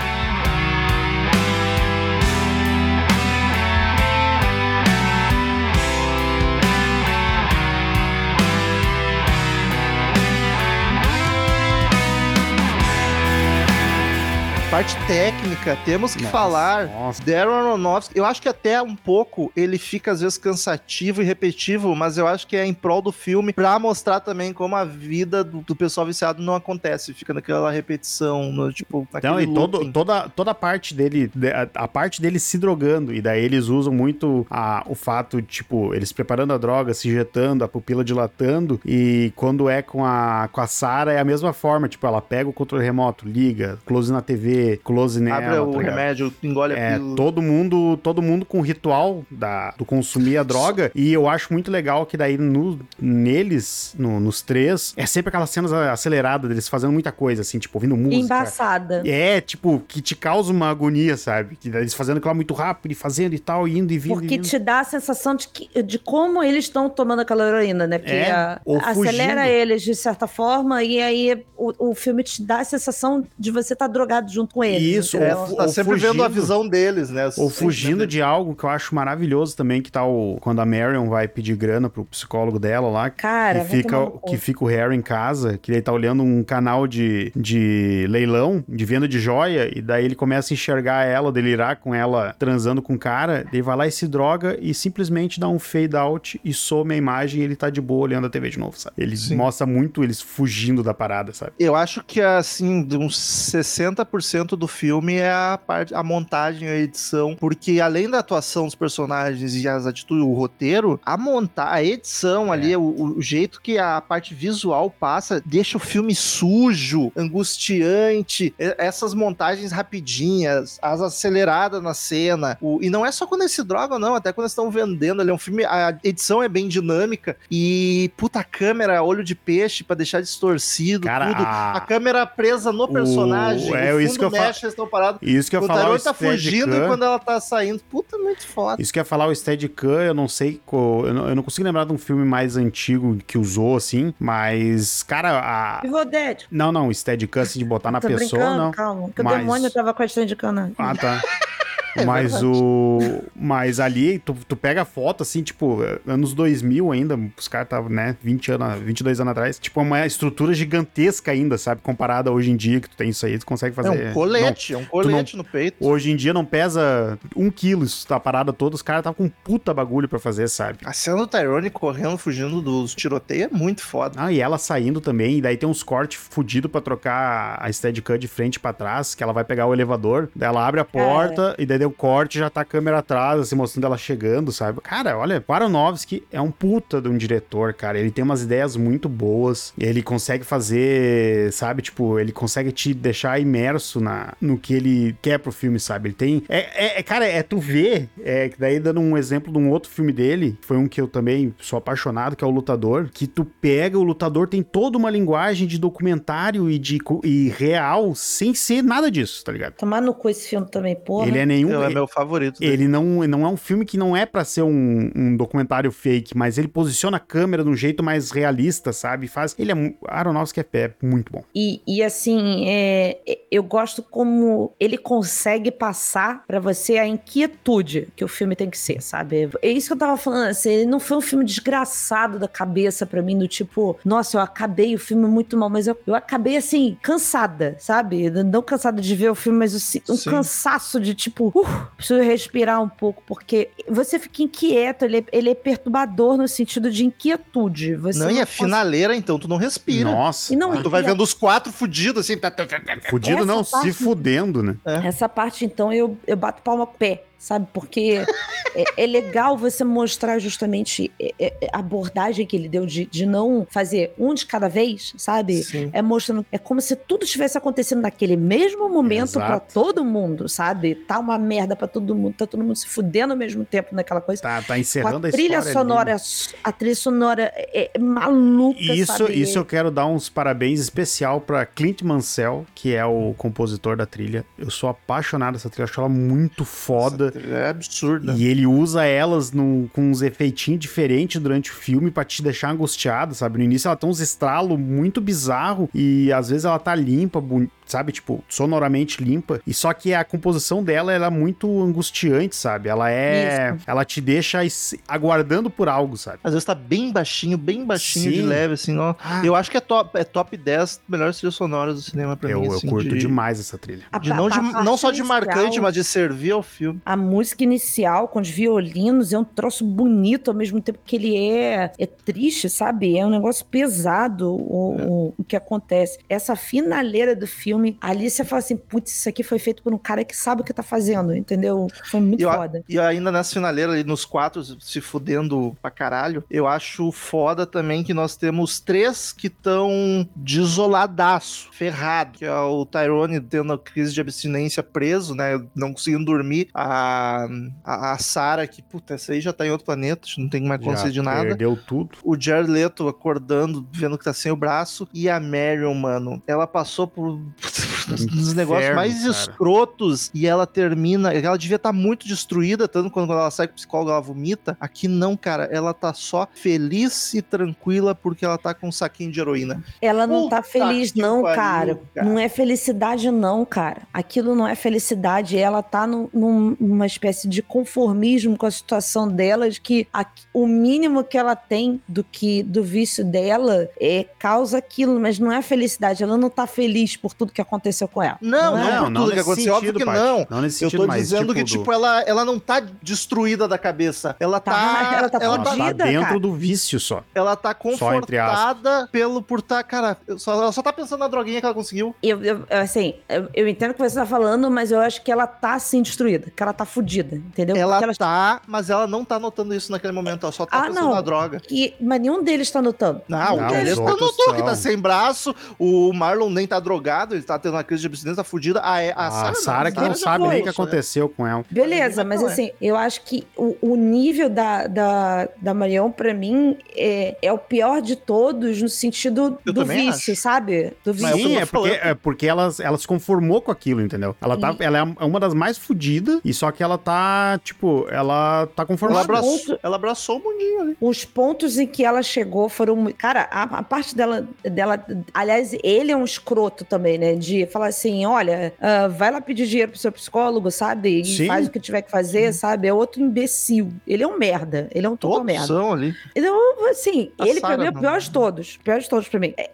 Parte técnica, temos que Nossa, falar nossa. Darren Aronofsky, eu acho que até um pouco ele fica às vezes cansativo e repetitivo, mas eu acho que é em prol do filme pra mostrar também como a vida do, do pessoal viciado não acontece, fica naquela repetição, no, tipo, naquele Não, e todo, toda, toda a parte dele, de- a, a parte dele se drogando, e daí eles usam muito a, o fato, tipo, eles preparando a droga, se injetando, a pupila dilatando, e quando é com a, com a Sarah é a mesma forma, tipo, ela pega o controle remoto, liga, close na TV, close nela, Abre o tá remédio, engole a É, pílula. todo mundo, todo mundo com o ritual da, do consumir a droga. E eu acho muito legal que daí no, neles, no- nos três, é sempre aquelas cenas aceleradas deles fazendo muita coisa, assim, tipo, ouvindo música. Embaçada. É, tipo, que te causa uma agonia, sabe? Que eles fazendo aquilo muito rápido e fazendo e tal, indo e vindo. e Porque vindo. te dá a sensação de, que, de como eles estão tomando aquela heroína, né? Porque É, a- ou acelera fugindo. eles de certa forma e aí o, o filme te dá a sensação de você estar drogado junto com eles. Isso, É, entendeu? ou- tá ou sempre vendo a fugindo. visão deles, né? Ou fugindo de algo que eu acho maravilhoso também, que tá o. Quando a Marion vai pedir grana pro psicólogo dela lá. Cara, que fica, que fica o Harry em casa, que ele tá olhando um canal de, de leilão, de venda de joia, e daí ele começa a enxergar ela, delirar com ela transando com o cara, daí vai lá e se droga e simplesmente dá um fade out e some a imagem e ele tá de boa olhando a TV de novo, sabe? Ele Sim. mostra muito eles fugindo da parada, sabe? Eu acho que, assim, de uns 60% 90% do filme é a parte, a montagem, a edição, porque além da atuação dos personagens e as atitudes, o roteiro, a montar, a edição ali, o, o jeito que a parte visual passa, deixa o filme sujo, angustiante, essas montagens rapidinhas, as aceleradas na cena, o- e não é só quando eles se drogam, não, até quando eles estão vendendo, ele é um filme, a edição é bem dinâmica, e puta câmera, olho de peixe pra deixar distorcido, Cara, tudo, a- a câmera presa no personagem, é, o isso fundo que eu mexe, eles estão parados, Isso que eu ia o falar o tá fugindo Steadicam. e quando ela tá saindo, puta, muito foda. Isso que eu ia falar o Steadicam, eu não sei, eu não, eu não consigo lembrar de um filme mais antigo que usou, assim, mas, cara, a... Dead. Não, não, o Steadicam, assim, de botar na pessoa, brincando, não. calma. Porque Mas- o demônio tava com a stand de cana. Ah, tá. É mas verdade. o. Mas ali, tu, tu pega a foto, assim, tipo, anos 2000 ainda, os caras estavam, né, 20 anos, 22 anos atrás. Tipo, uma estrutura gigantesca ainda, sabe? Comparada hoje em dia, que tu tem isso aí, tu consegue fazer. É um colete, é um colete no peito. Não, hoje em dia não pesa um quilo, isso tá parada toda, os caras estavam com um puta bagulho pra fazer, sabe? A cena do Tyrone correndo, fugindo dos tiroteios é muito foda. Ah, e ela saindo também, e daí tem uns cortes fudidos pra trocar a Steadicam de frente pra trás, que ela vai pegar o elevador, daí ela abre a porta, e daí deu corte, já tá a câmera atrás, assim, mostrando ela chegando, sabe? Cara, olha, Aronofsky é um puta de um diretor, cara, ele tem umas ideias muito boas, ele consegue fazer, sabe, tipo, ele consegue te deixar imerso na, no que ele quer pro filme, sabe? Ele tem... É, é- é, cara, é tu ver, é, daí dando um exemplo de um outro filme dele, foi um que eu também sou apaixonado, que é o Lutador, que tu pega, o Lutador tem toda uma linguagem de documentário e de e real, sem ser nada disso, tá ligado? Tomar no cu esse filme também, porra. Ele é nenhum... Ele é meu favorito. dele. Ele não, não é um filme que não é pra ser um, um documentário fake, mas ele posiciona a câmera de um jeito mais realista, sabe? Faz. Ele é. Aronofsky é, é muito bom. E, e assim, é, é, eu gosto como ele consegue passar pra você a inquietude que o filme tem que ser, sabe? É isso que eu tava falando, assim, ele não foi um filme desgraçado da cabeça pra mim, do tipo, nossa, eu acabei o filme muito mal, mas eu, eu acabei assim, cansada, sabe? Não cansada de ver o filme, mas assim, um Sim. cansaço de tipo, uh, preciso respirar um pouco, porque você fica inquieto, ele é, ele é perturbador no sentido de inquietude. Você Não, e é consegue- finaleira, então tu não respira. Nossa. E não, tu vai a- vendo os quatro fudidos assim. tá, tá, tá. Fudido essa não, parte- se fudendo, né? Essa parte, então, eu, eu bato palma com o pé, sabe? Porque é, é legal você mostrar justamente é, é, a abordagem que ele deu de, de não fazer um de cada vez, sabe? Sim. É mostrando. É como se tudo estivesse acontecendo naquele mesmo momento pra Exato. todo mundo, sabe? Tá uma merda pra todo mundo, tá todo mundo se fudendo ao mesmo tempo naquela coisa. Tá, tá encerrando a a, trilha história sonora, ali. a trilha sonora é, é maluca, Isso, sabe? isso eu quero dar uns parabéns especial pra Clint Mansell, que é o compositor da trilha. Eu sou apaixonado dessa trilha, acho ela muito foda. É absurda. E ele usa elas num- com uns efeitinhos diferentes durante o filme pra te deixar angustiado, sabe? No início ela tem uns estralos muito bizarro e às vezes ela tá limpa, sabe? Tipo, sonoramente limpa. E só que a composição dela ela é muito angustiante, sabe? Ela é. Isso. Ela te deixa aguardando por algo, sabe? Às vezes tá bem baixinho, bem baixinho de Sim. leve, assim, ó. Ah. Eu acho que é top, é top 10 melhores trilhas sonoras do cinema pra Eu, mim. eu assim, curto de, demais essa trilha. A de não, de, a não só de marcante, inicial- mas de servir ao filme. A música inicial com os violinos é um troço bonito ao mesmo tempo que ele é, é triste, sabe? É um negócio pesado o, o, o que acontece. Essa finaleira do filme, ali você fala assim: putz, isso aqui foi feito por um cara que sabe o que tá fazendo, entendeu? Foi muito E eu, foda. e ainda nessa finaleira ali, nos quatro se fudendo pra caralho, eu acho foda também que nós temos três que estão desoladaço, ferrado. Que é o Tyrone tendo a crise de abstinência preso, né? Não conseguindo dormir. A, a, a Sarah, que, puta, essa aí já tá em outro planeta, não tem mais consciência de nada. Perdeu tudo. o Jared Leto acordando, vendo que tá sem o braço, e a Marion, mano, ela passou por uns negócios mais cara. escrotos e ela termina, ela devia estar muito destruída, tanto quando ela sai com o psicólogo ela vomita. Aqui não, cara, ela tá só feliz e tranquila porque ela tá com um saquinho de heroína. Ela não tá Puta feliz, que não, pariu, cara. cara. Não é felicidade, não, cara. Aquilo não é felicidade. Ela tá num- num- numa espécie de conformismo com a situação dela, de que a- o mínimo que ela tem do que do vício dela é causa aquilo, mas não é felicidade. Ela não tá feliz por tudo que aconteceu aconteceu com ela. Não, Não não, é? por tudo que nesse aconteceu, óbvio sentido, que Paty. não. Não nesse Eu sentido, tô mas, dizendo que, do- tipo, ela, ela não tá destruída da cabeça. Ela tá. Tá, ela tá ela ela tá, dentro cara. do vício só. ela tá confortada pelo por tá. Cara, eu só- ela só tá pensando na droguinha que ela conseguiu. Eu, eu- assim, eu, eu entendo o que você tá falando, mas eu acho que ela tá assim destruída, que ela tá fudida, entendeu? Ela Porque tá, mas ela não tá notando isso naquele momento. Ela só tá Ah, pensando não. na droga. que, mas nenhum deles tá notando. Não, Não, o os tá notou que tá sem braço. O Marlon nem tá drogado, ele tá tendo uma crise de abstinência, fudida. A, a, A Sarah Sarah que não sabe nem o que foi. aconteceu com ela. Beleza, mas Não é. assim, eu acho que o, o nível da, da, da Marion, pra mim, é, é o pior de todos no sentido Eu do vício, acho. sabe? Do é vício. Sim, é porque, é porque ela, ela se conformou com aquilo, entendeu? Ela, tá, E- ela é uma das mais fodidas, e só que ela tá, tipo, ela tá Ela conformada. abraçou, ponto- ela abraçou o mundinho ali. Os pontos em que ela chegou foram. Cara, a, a parte dela, dela. Aliás, ele é um escroto também, né? De falar assim: olha, ah, vai lá pedir dinheiro pro seu psicólogo, sabe? E Sim. faz o que tiver que fazer, sabe? É outro imbecil. Ele é um merda. Ele é um total merda. são ali. Então, assim, A ele pra Sarah mim é o pior de todos. Pior de todos pra mim. É,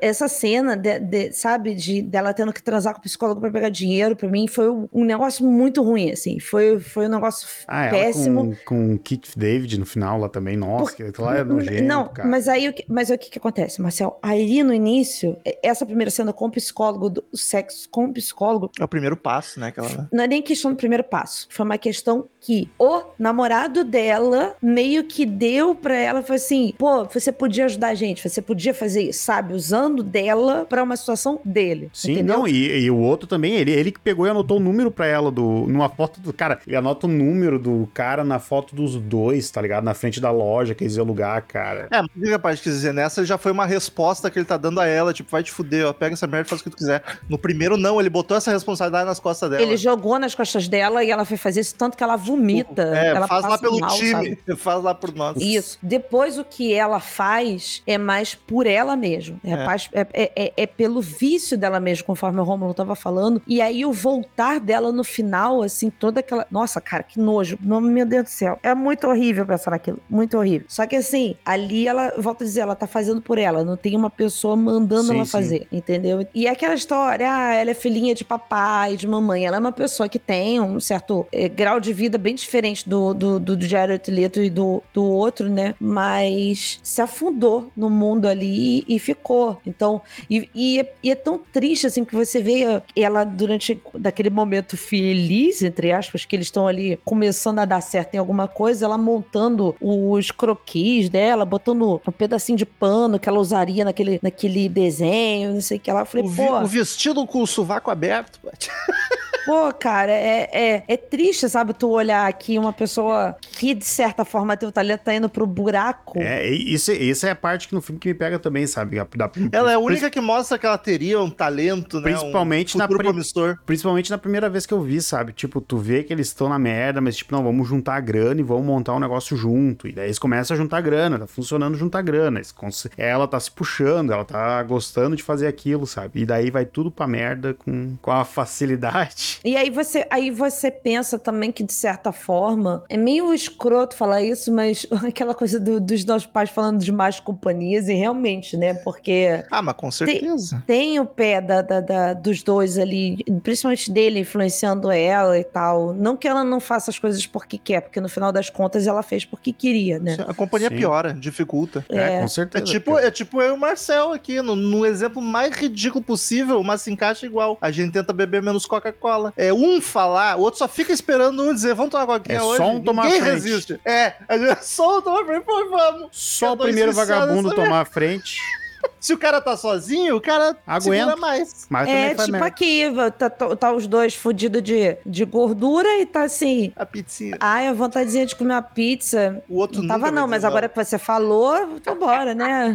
Essa cena, de, de- sabe, de dela tendo que transar com o psicólogo pra pegar dinheiro, pra mim foi um, negócio muito ruim, assim. Foi, foi um negócio Ah, péssimo. com, com o Kit David no final lá também, nossa, aquilo lá é nojento, Não, cara. mas aí o que, mas o que, que acontece, Marcel? Aí no início, essa primeira cena com o psicólogo, do sexo com o psicólogo, É o primeiro passo, né? Que ela... não é nem questão do primeiro passo. Foi uma questão que o namorado dela meio que deu pra ela, foi assim, pô, você podia ajudar a gente, você podia fazer isso, sabe? Usando dela pra uma situação dele. Sim, entendeu? não, e, e o outro também, ele, ele que pegou e anotou o número pra ela do, numa foto do cara. Ele anota o número do cara na foto dos dois, tá ligado? Na frente da loja que eles iam alugar, cara. É, mas o que capaz quis dizer nessa já foi uma resposta que ele tá dando a ela, tipo, vai te fuder, ó, pega essa merda e faz o que tu quiser. No primeiro, não, ele botou essa responsabilidade nas costas dela. Ele jogou nas costas dela e ela foi fazer isso tanto que ela vomita. É, ela faz lá pelo mal, time, sabe? faz lá por nós. Isso. Depois o que ela faz é mais por ela mesma. É, É. é, é- é- é pelo vício dela mesma, conforme o Romulo tava falando. E aí o voltar dela no final, assim, toda aquela. Nossa, cara, que nojo. Meu Deus do céu. É muito horrível pensar naquilo. Muito horrível. Só que assim, ali ela, volta a dizer, ela tá fazendo por ela. Não tem uma pessoa mandando Sim, ela sim. fazer, entendeu? E aquela história, ah, ela é filhinha de papai, de mamãe. Ela é uma pessoa que tem um certo eh, grau de vida bem diferente do, do, do Jared Leto e do, do outro, né? Mas se afundou no mundo ali e, e ficou. Então, e, e é, e é tão triste assim que você vê ela durante daquele momento feliz, entre aspas, que eles estão ali começando a dar certo em alguma coisa, ela montando os croquis dela, botando um pedacinho de pano que ela usaria naquele, naquele desenho, não sei o que lá. Eu falei, O, pô. Vestido com o sovaco aberto. pô. Cara, é, é, é triste, sabe, tu olhar aqui uma pessoa que, de certa forma, teu talento tá indo pro buraco. É, isso, isso é a parte que no filme que me pega também, sabe? Da- Ela é a única que mostra que ela teria um talento, né? Principalmente um na promissor. Principalmente na primeira vez que eu vi, sabe? Tipo, tu vê que eles estão na merda, mas tipo, não, vamos juntar a grana e vamos montar um negócio junto. E daí eles começam a juntar grana, tá funcionando juntar grana. Eles cons- Ela tá se puxando, ela tá gostando de fazer aquilo, sabe? E daí vai tudo pra merda com, com a facilidade. E aí você, aí você pensa também que, de certa forma, é meio escroto falar isso, mas aquela coisa do- dos nossos pais falando de más companhias, e realmente, né? Porque Ah, mas com certeza. tem o pé da, da- da- dos dois ali, principalmente dele influenciando ela e tal. Não que ela não faça as coisas porque quer, porque no final das contas ela fez porque queria, né? A companhia Sim. piora, dificulta. É, É. com É certeza. tipo, é tipo eu e o Marcel aqui, no, no exemplo mais ridículo possível, mas se encaixa igual. A gente tenta beber menos Coca-Cola. É um falar, o outro só fica esperando um dizer, vamos tomar Coquinha É hoje. só um tomar Ninguém a frente. resiste. É, é só um tomar a frente, pô, vamos. Só o primeiro vagabundo tomar a frente, Se o cara tá sozinho, o cara Aguenta. mais. mas É, tipo merda. aqui, tá, tá- tá os dois fudidos de, de gordura e tá assim. A pizzinha. Ai, a vontadezinha de comer uma pizza. O outro Não tava, não, mas agora que você falou, vambora, né?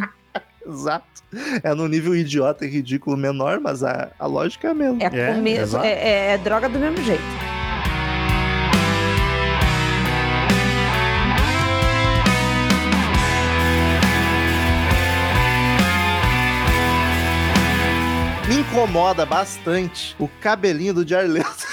Exato. É no nível idiota e ridículo menor, mas a, a lógica é a mesma. É, É, exato. é, é- é droga do mesmo jeito. Me incomoda bastante o cabelinho do Jared Leto.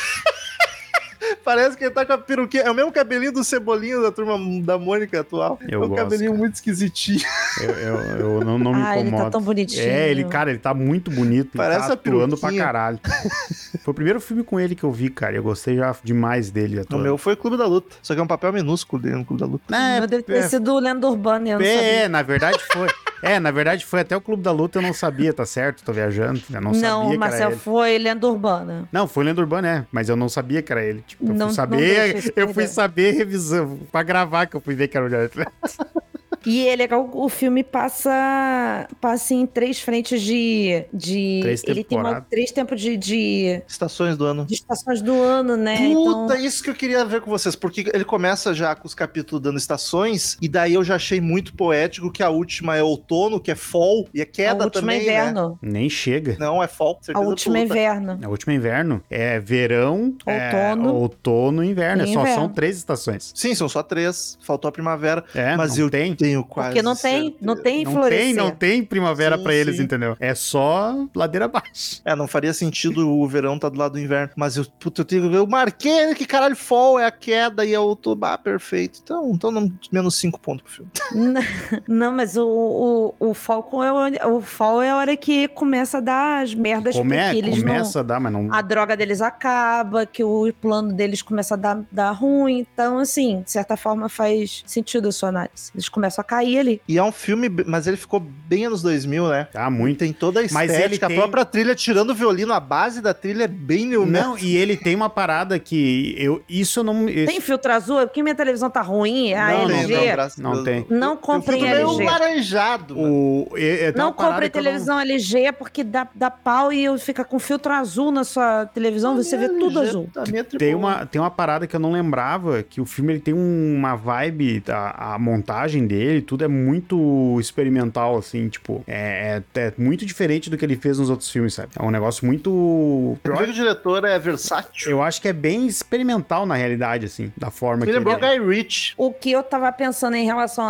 Parece que ele tá com a peruquinha. É o mesmo cabelinho do Cebolinha da turma da Mônica atual. Eu é um gosto, cabelinho cara. muito esquisitinho. Eu, eu, eu não, não me Ah, ele tá tão bonitinho. É, ele, cara, ele tá muito bonito. Parece tá a atuando pra peruquinha. caralho. Foi o primeiro filme com ele que eu vi, cara. Eu gostei já demais dele. O meu foi o Clube da Luta. Só que é um papel minúsculo dele no Clube da Luta. É, deve ter é, sido lenda urbana, eu não é, sabia. na verdade foi. É, na verdade foi até o Clube da Luta, eu não sabia, tá certo? Tô viajando. Eu não, sabia Não, que era Marcel, foi lenda urbana. Não, foi Lenda Urbana, é. Mas eu não sabia que era ele. Tipo, eu Não- fui saber. eu fui saber revisando. Pra gravar que eu fui ver que era o Jared Leto. E é legal, o filme passa, passa em três frentes de. de Três ele tem uma, três tempos de, de, Estações do ano. de estações do ano, né? Puta, Então, isso que eu queria ver com vocês, porque ele começa já com os capítulos dando estações, e daí eu já achei muito poético que a última é outono, que é fall, e é a queda última é também, né? inverno. Nem chega. Não, é fall, A última é inverno. A última é inverno. É verão, é Outono. outono e inverno. E É só inverno. são três estações. Sim, são só três, faltou a primavera, É, mas não eu tem. tenho quase Porque não tem, certeza. não tem Não florescer. tem, não tem primavera pra eles, entendeu? É só ladeira abaixo. É, não faria sentido o verão tá do lado do inverno. Mas eu, puta, eu tenho eu marquei que caralho, fall é a queda e é o ah, perfeito. Então, então não, menos cinco pontos pro filme. Não, mas o, o, o Falcon é o, o Fall é a hora que começa a dar as merdas Come, porque eles não. começa a dar, mas não. A droga deles acaba, que o plano deles começa a dar, dar ruim. Então, assim, de certa forma faz sentido a sua análise. Eles começam a cair ali. E é um filme, mas ele ficou bem anos 2000, né? Tá muito. Tem toda a Mas estética, ele tem- a própria trilha tirando o violino, a base da trilha é bem new Não, e ele tem uma parada que eu. Isso eu não. Tem filtro azul? É porque minha televisão tá ruim, a Não, não LG. a não Deus. tem. Não Eu comprem fico meio LG. laranjado. O, é- é- Não compre eu televisão LG porque dá, dá pau e fica com filtro azul na sua televisão, você vê tudo LG azul. tá Tem triple- uma, tem uma parada que eu não lembrava, que o filme ele tem um- uma vibe, a, a montagem dele, tudo é muito experimental, assim, tipo, é, é- é muito diferente do que ele fez nos outros filmes, sabe? É um negócio muito... O diretor é versátil? Eu acho que é bem experimental na realidade, assim, da forma Me que lembrou ele... Guy Ritchie. O que eu tava pensando em relação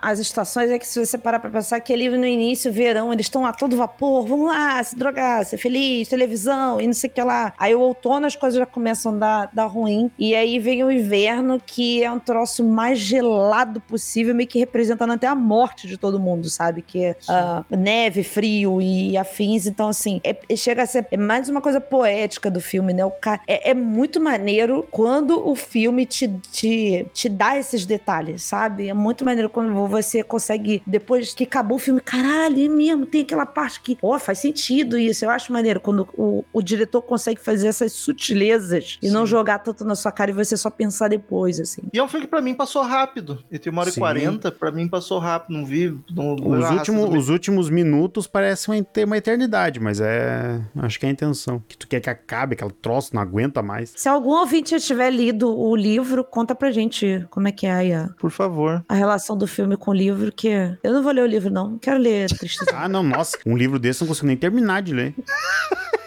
às estações é que se você parar pra pensar que ali no início, verão, eles estão a todo vapor, vamos lá, se drogar, ser feliz, televisão e não sei o que lá. Aí o outono as coisas já começam a dar, dar ruim. E aí vem o inverno, que é um troço mais gelado possível, meio que representando até a morte de todo mundo, sabe? Que é ah, neve, frio e afins. Então, assim, é- é- chega a ser é mais uma coisa poética do filme, né? O ca- é, é muito maneiro quando o filme te, te, te dá esses detalhes, sabe? É muito maneiro quando você consegue, depois que acabou o filme, caralho, é mesmo, tem aquela parte que, ó, faz sentido isso. Eu acho maneiro quando o, o diretor consegue fazer essas sutilezas e não Sim. jogar tanto na sua cara e você só pensar depois, assim. E é um filme que pra mim passou rápido. Ele tem uma hora e Sim. quarenta, pra mim passou rápido. Não vi. Não, Os bem. os últimos minutos parecem ter uma eternidade, mas é. Acho que é a intenção. Que tu quer que acabe, aquele troço, não aguenta mais. Se algum ouvinte tiver lido o livro, conta pra gente como é que é aí a, Por favor. a relação do filme com o livro, que eu não vou ler o livro, não. Quero ler Tristeza. Ah, não, nossa, um livro desse eu não consigo nem terminar de ler.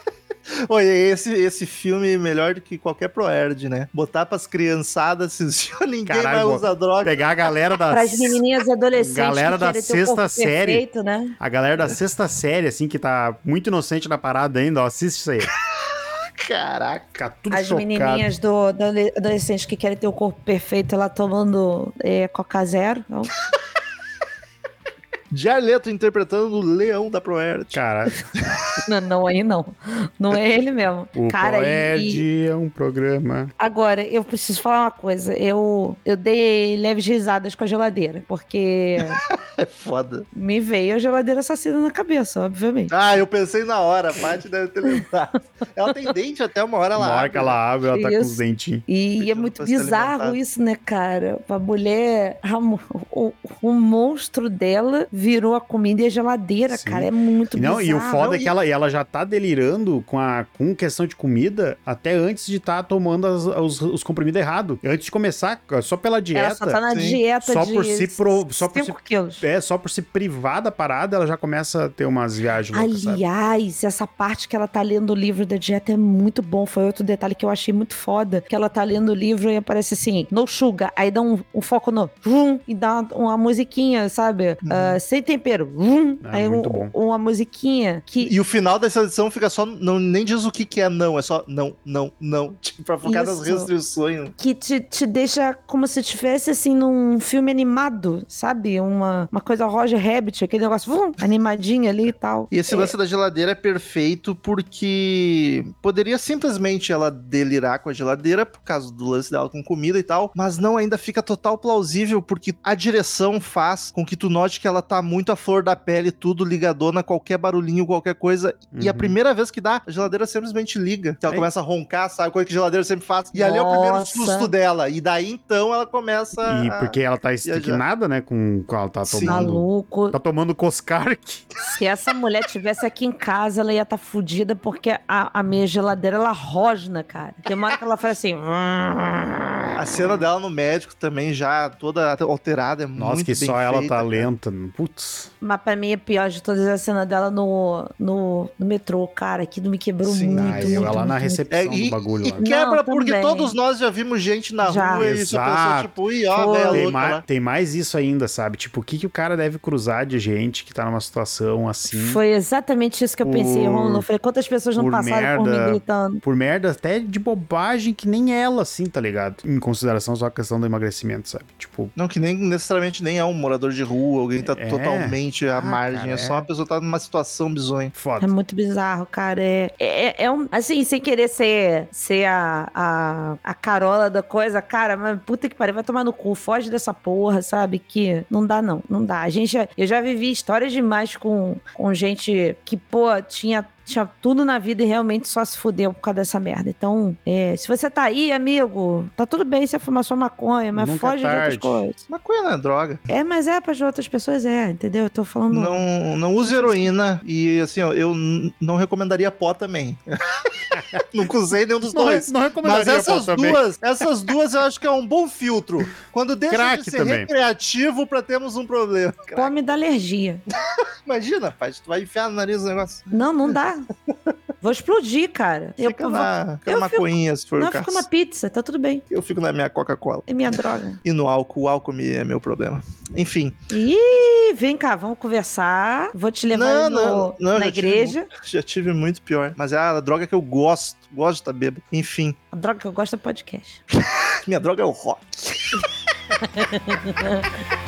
Oi, esse, esse filme é melhor do que qualquer Proerd, né? Botar pras criançadas assistir, ninguém Caralho, vai usar droga. Pegar a galera da. Para as menininhas e adolescentes Galera que da querem ter o corpo sexta série. perfeito, né? A galera da sexta série, assim, que tá muito inocente na parada ainda, ó, assiste isso aí. Caraca. Tudo As chocado. menininhas do, do adolescentes que querem ter o corpo perfeito, ela tomando é, Coca Zero. Então, Jared Leto interpretando o leão da Proerd. Cara, não, não, aí não. Não é ele mesmo. o Cara, Proerd e, é um programa. agora, eu preciso falar uma coisa. Eu, eu dei leves risadas com a geladeira, porque É foda. me veio a geladeira assassina na cabeça, obviamente. Ah, eu pensei na hora. A Paty deve ter lembrado. Ela tem dente até uma hora Na lá. hora que ela abre, ela tá com os Isso. dentinhos. E é muito pra ser bizarro isso, né, cara? A mulher, a o, o monstro dela virou a comida e a geladeira, Sim. cara. É muito Não, bizarro. e o foda é que ela, e ela já tá delirando com, a, com questão de comida até antes de estar tomando as- os, os comprimidos errados. Antes de começar, só pela dieta. Ela só tá na sim. dieta Só de por si pro- só por 5 si- quilos. É, só por se privar da parada, ela já começa a ter umas viagens loucas, sabe? Aliás, essa parte que ela tá lendo o livro da dieta é muito bom. Foi outro detalhe que eu achei muito foda. Que ela tá lendo o livro e aparece assim, no sugar. Aí dá um, um foco no rum e dá uma musiquinha, sabe? Uhum. Ah, sem tempero. Vum, Ah, aí muito um- bom. uma musiquinha que. E o final dessa edição fica só. Não, nem diz o que, que é não, é só não, não, não. Tipo, pra focar nas Isso. restrições. que te, te deixa como se estivesse assim num filme animado, sabe? Uma, uma coisa Roger Rabbit, aquele negócio vum, animadinho ali e tal. E esse lance da geladeira é perfeito porque poderia simplesmente ela delirar com a geladeira por causa do lance dela com comida e tal, mas não ainda fica total plausível porque a direção faz com que tu note que ela tá muito à flor da pele, tudo ligadona, qualquer barulhinho, qualquer coisa. E a Uhum. primeira vez que dá, a geladeira simplesmente liga. Que ela É. começa a roncar, sabe? Coisa que a geladeira sempre faz. E ali é o primeiro susto dela. E daí então ela começa. E a- porque ela tá estriquinada, né? Com com ela tá Sim. tomando. Maluco. Tá tomando Coscark. Se essa mulher tivesse aqui em casa, ela ia estar fudida porque a, a minha geladeira, ela rosna, cara. Tem uma hora que ela faz assim. A cena dela no médico também já toda alterada. É Nossa, muito que bem só ela feita, tá cara. lenta. Putz. Mas pra mim, a pior de todas é a cena dela no, no, no metrô, cara. Aquilo me quebrou Sim. muito, eu muito, lá na muito, recepção É, e, do bagulho e lá. quebra Não, porque também. todos nós já vimos gente na Já. rua e pensou, Exato. tipo, ih, ó, Tem, louca mais, tem mais isso ainda, sabe? Tipo, o que, que o cara deve cruzar de gente que tá numa situação assim. Foi exatamente isso que eu pensei, Por- Romulo. Eu falei, quantas pessoas não por passaram por merda. mim gritando? Por merda até de bobagem que nem ela, assim, tá ligado? Em consideração só a questão do emagrecimento, sabe? Tipo, Não, que nem necessariamente nem é um morador de rua, alguém tá É. totalmente à Ah, margem. cara, é só é. uma pessoa tá numa situação bizonha. É foda. muito bizarro, cara. É, é, é um. Assim, sem querer ser, ser a, a, a carola da coisa, cara, mas puta que pariu, vai tomar no cu, foge dessa porra, sabe? Que não dá, não. Não dá. A gente, já- eu já vivi histórias demais com, com gente que, pô, tinha. Tinha tudo na vida e realmente só se fudeu por causa dessa merda. Então, é, se você tá aí, amigo, tá tudo bem você fumar sua maconha, mas Nunca é é foge de outras tarde. coisas. Maconha não é droga. É, mas é para outras pessoas, é, entendeu? Eu tô falando. Não, não use heroína. E assim, ó, eu não recomendaria pó também. Nunca usei nenhum dos Não, dois. não Mas essas também. duas, essas duas eu acho que é um bom filtro. Quando deixa Crack de ser também. recreativo pra termos um problema. Pó me dá alergia. Imagina, pai, tu vai enfiar no nariz o negócio. Não, não dá. Vou explodir, cara. Eu, Fica eu na, fica eu na fico- maconhinha, se for não, o eu fico caso. na pizza, tá tudo bem. Eu fico na minha Coca-Cola. É minha droga. E no álcool, o álcool me- é meu problema. Enfim. Ih, vem cá, vamos conversar. Vou te levar Não, no- não, não, na já tive igreja. Já tive muito pior. Mas é a droga que eu gosto. Gosto de estar bêbado. Enfim. A droga que eu gosto é podcast. Minha droga é o rock.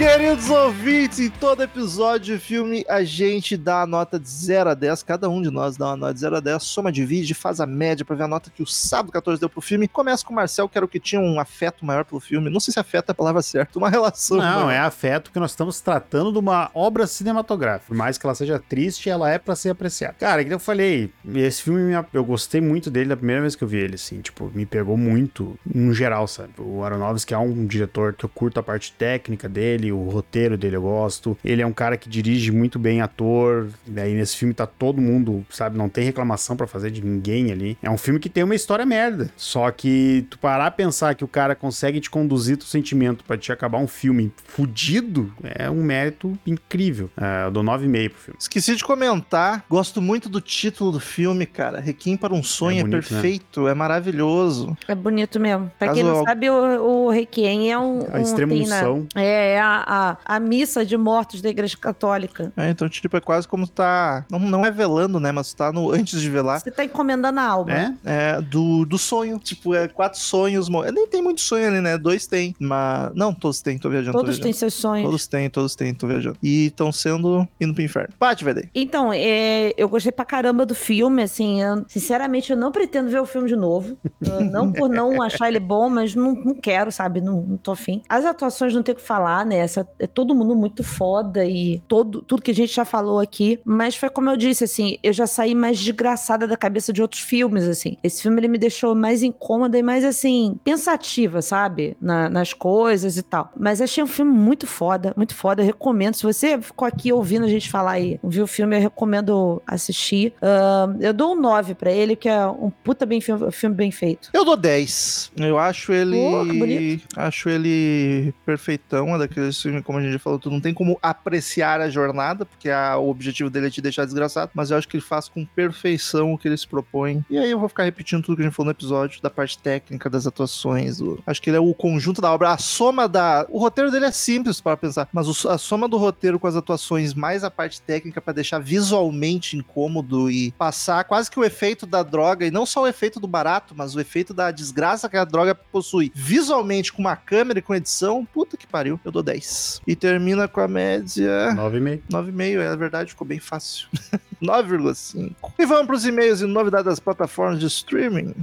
Queridos ouvintes, em todo episódio de filme a gente dá a nota de 0 a 10. Cada um de nós dá uma nota de 0 a 10, soma, divide, faz a média pra ver a nota que o Sábado 14 deu pro filme. Começa com o Marcel, que era o que tinha um afeto maior pelo filme. Não sei se afeto é a palavra certa, uma relação. Não, maior. é afeto porque nós estamos tratando de uma obra cinematográfica. Por mais que ela seja triste, ela é pra ser apreciada. Cara, que eu falei, esse filme me- eu gostei muito dele da primeira vez que eu vi ele, assim, tipo, me pegou muito no geral, sabe? O Aronofsky é um diretor que eu curto a parte técnica dele, o roteiro dele eu gosto. Ele é um cara que dirige muito bem ator. Daí nesse filme tá todo mundo, sabe, não tem reclamação pra fazer de ninguém ali. É um filme que tem uma história merda. Só que tu parar a pensar que o cara consegue te conduzir teu sentimento pra te acabar um filme fudido, é um mérito incrível. É, eu dou 9,5 pro filme. Esqueci de comentar, gosto muito do título do filme, cara. Requiem para um sonho é, É bonito, né? perfeito, é maravilhoso. É bonito mesmo. Pra Caso quem não sabe, o, o Requiem é um. A um, extrema tem na- unção. É, é a, a, a missa de mortos da Igreja Católica. É, então, tipo, é quase como tá. Não, não é velando, né? Mas tá no antes de velar. Você tá encomendando a alma. É? É, do, do sonho. Tipo, é quatro sonhos. Nem tem muito sonho ali, né? Dois tem. Mas. Não, todos têm, tô viajando. Todos têm seus sonhos. Todos têm, todos têm, tô viajando. E estão sendo indo pro inferno. Bate, velho. Então, é, eu gostei pra caramba do filme, assim, eu- sinceramente eu não pretendo ver o filme de novo, Eu não por não achar ele bom, mas não, não quero, sabe, não, não tô afim. As atuações não tem o que falar, né, Essa, é todo mundo muito foda e todo, tudo que a gente já falou aqui, mas foi como eu disse, assim, eu já saí mais desgraçada da cabeça de outros filmes, assim. Esse filme, ele me deixou mais incômoda e mais, assim, pensativa, sabe, Na- nas coisas e tal. Mas achei um filme muito foda, muito foda, eu recomendo, se você ficou aqui ouvindo a gente falar aí, viu o filme, eu recomendo assistir. Ahn, eu dou um 9 pra ele, que é um puta bem filme, filme bem feito. Eu dou 10. Eu acho ele. Bonito. acho ele perfeitão. É daquele filme, como a gente já falou, tu não tem como apreciar a jornada, porque a- o objetivo dele é te deixar desgraçado, mas eu acho que ele faz com perfeição o que ele se propõe. E aí eu vou ficar repetindo tudo que a gente falou no episódio, da parte técnica, das atuações. do- Acho que ele é o conjunto da obra, a soma da. O roteiro dele é simples para pensar, mas o- a soma do roteiro com as atuações, mais a parte técnica para deixar visualmente incômodo e passar quase que o efeito da droga, e não só o efeito do barato, mas o efeito da desgraça que a droga possui visualmente com uma câmera e com edição, puta que pariu, eu dou 10. E termina com a média 9,5. 9,5, é verdade, ficou bem fácil. 9,5. E vamos pros e-mails e novidades das plataformas de streaming.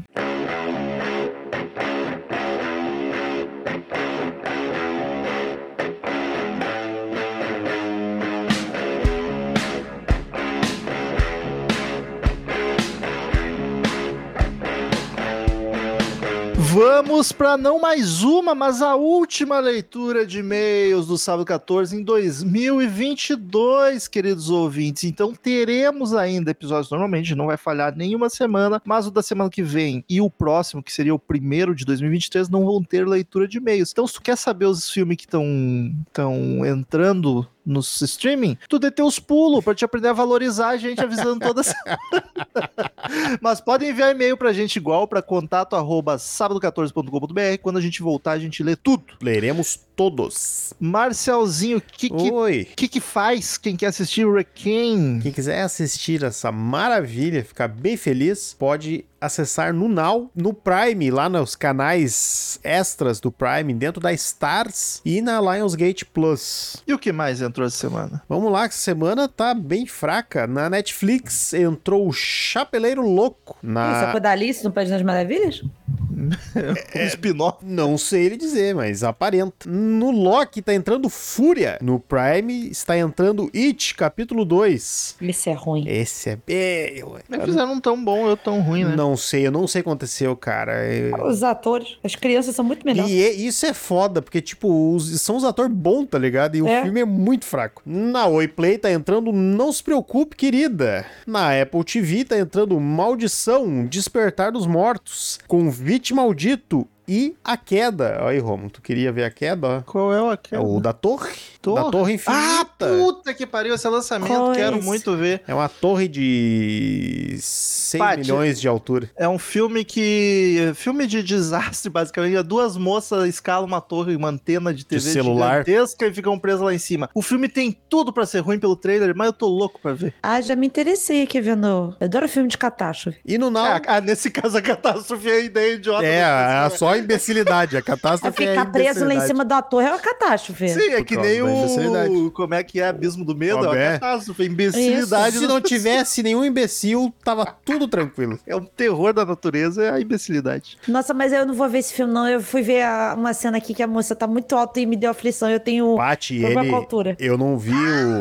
Vamos para não mais uma, mas a última leitura de e-mails do sábado 14 em 2022, queridos ouvintes. Então teremos ainda episódios, normalmente não vai falhar nenhuma semana, mas o da semana que vem e o próximo, que seria o primeiro de 2023, não vão ter leitura de e-mails. Então se tu quer saber os filmes que estão entrando nos streaming, tu dê teus pulos pra te aprender a valorizar a gente avisando toda semana. Mas podem enviar e-mail pra gente igual pra contato arroba sábado14.com.br. Quando a gente voltar, a gente lê tudo. Leremos todos. Marcelzinho, o que que, Oi. que que faz quem quer assistir o Requiem? Quem quiser assistir essa maravilha, ficar bem feliz, pode acessar no Now, no Prime, lá nos canais extras do Prime, dentro da Stars e na Lionsgate Plus. E o que mais entrou essa semana? Vamos lá, que essa semana tá bem fraca. Na Netflix entrou o Chapeleiro Louco. Isso é Na... da Alice no País das Maravilhas? Um spin-off. Não sei ele dizer, mas aparenta. No Loki tá entrando Fúria. No Prime está entrando It, capítulo 2. Isso é ruim. Esse é bem. Mas fizeram tão bom ou tão ruim, né? Não sei, eu não sei o que aconteceu, cara. Eu- Os atores, as crianças são muito melhores. E é- isso é foda, porque, tipo, os- são os atores bons, tá ligado? E o É. filme é muito fraco. Na Oi Play tá entrando Não Se Preocupe, Querida. Na Apple TV tá entrando Maldição, Despertar dos Mortos, Convite Maldito e A Queda. Olha aí, Romulo, tu queria ver A Queda? ó? Qual é o É aquele? o da Torre? Torre? Da Torre Ah, Infinita. puta que pariu, esse lançamento, Qual é quero esse? muito ver. é uma torre de 6 Paty. milhões de altura. É um filme que. Filme de desastre, basicamente. Duas moças escalam uma torre, uma antena de TV celular. gigantesca e ficam presas lá em cima. O filme tem tudo pra ser ruim pelo trailer, mas eu tô louco pra ver. Ah, já me interessei aqui vendo. Eu adoro filme de catástrofe. E no Now... Ah, ah, nesse caso, a catástrofe é a ideia idiota. É, é só a imbecilidade. A É catástrofe é a ficar preso lá em cima da torre é uma catástrofe. Sim, é que nem o. Como é que é? Abismo do Medo? É uma é. catástrofe. Imbecilidade. Se das não tivesse nenhum imbecil, tava tudo tranquilo. É um terror da natureza, é a imbecilidade. Nossa, mas eu não vou ver esse filme, não. Eu fui ver a- uma cena aqui que a moça tá muito alta e me deu aflição. Eu tenho problema ele. Eu não vi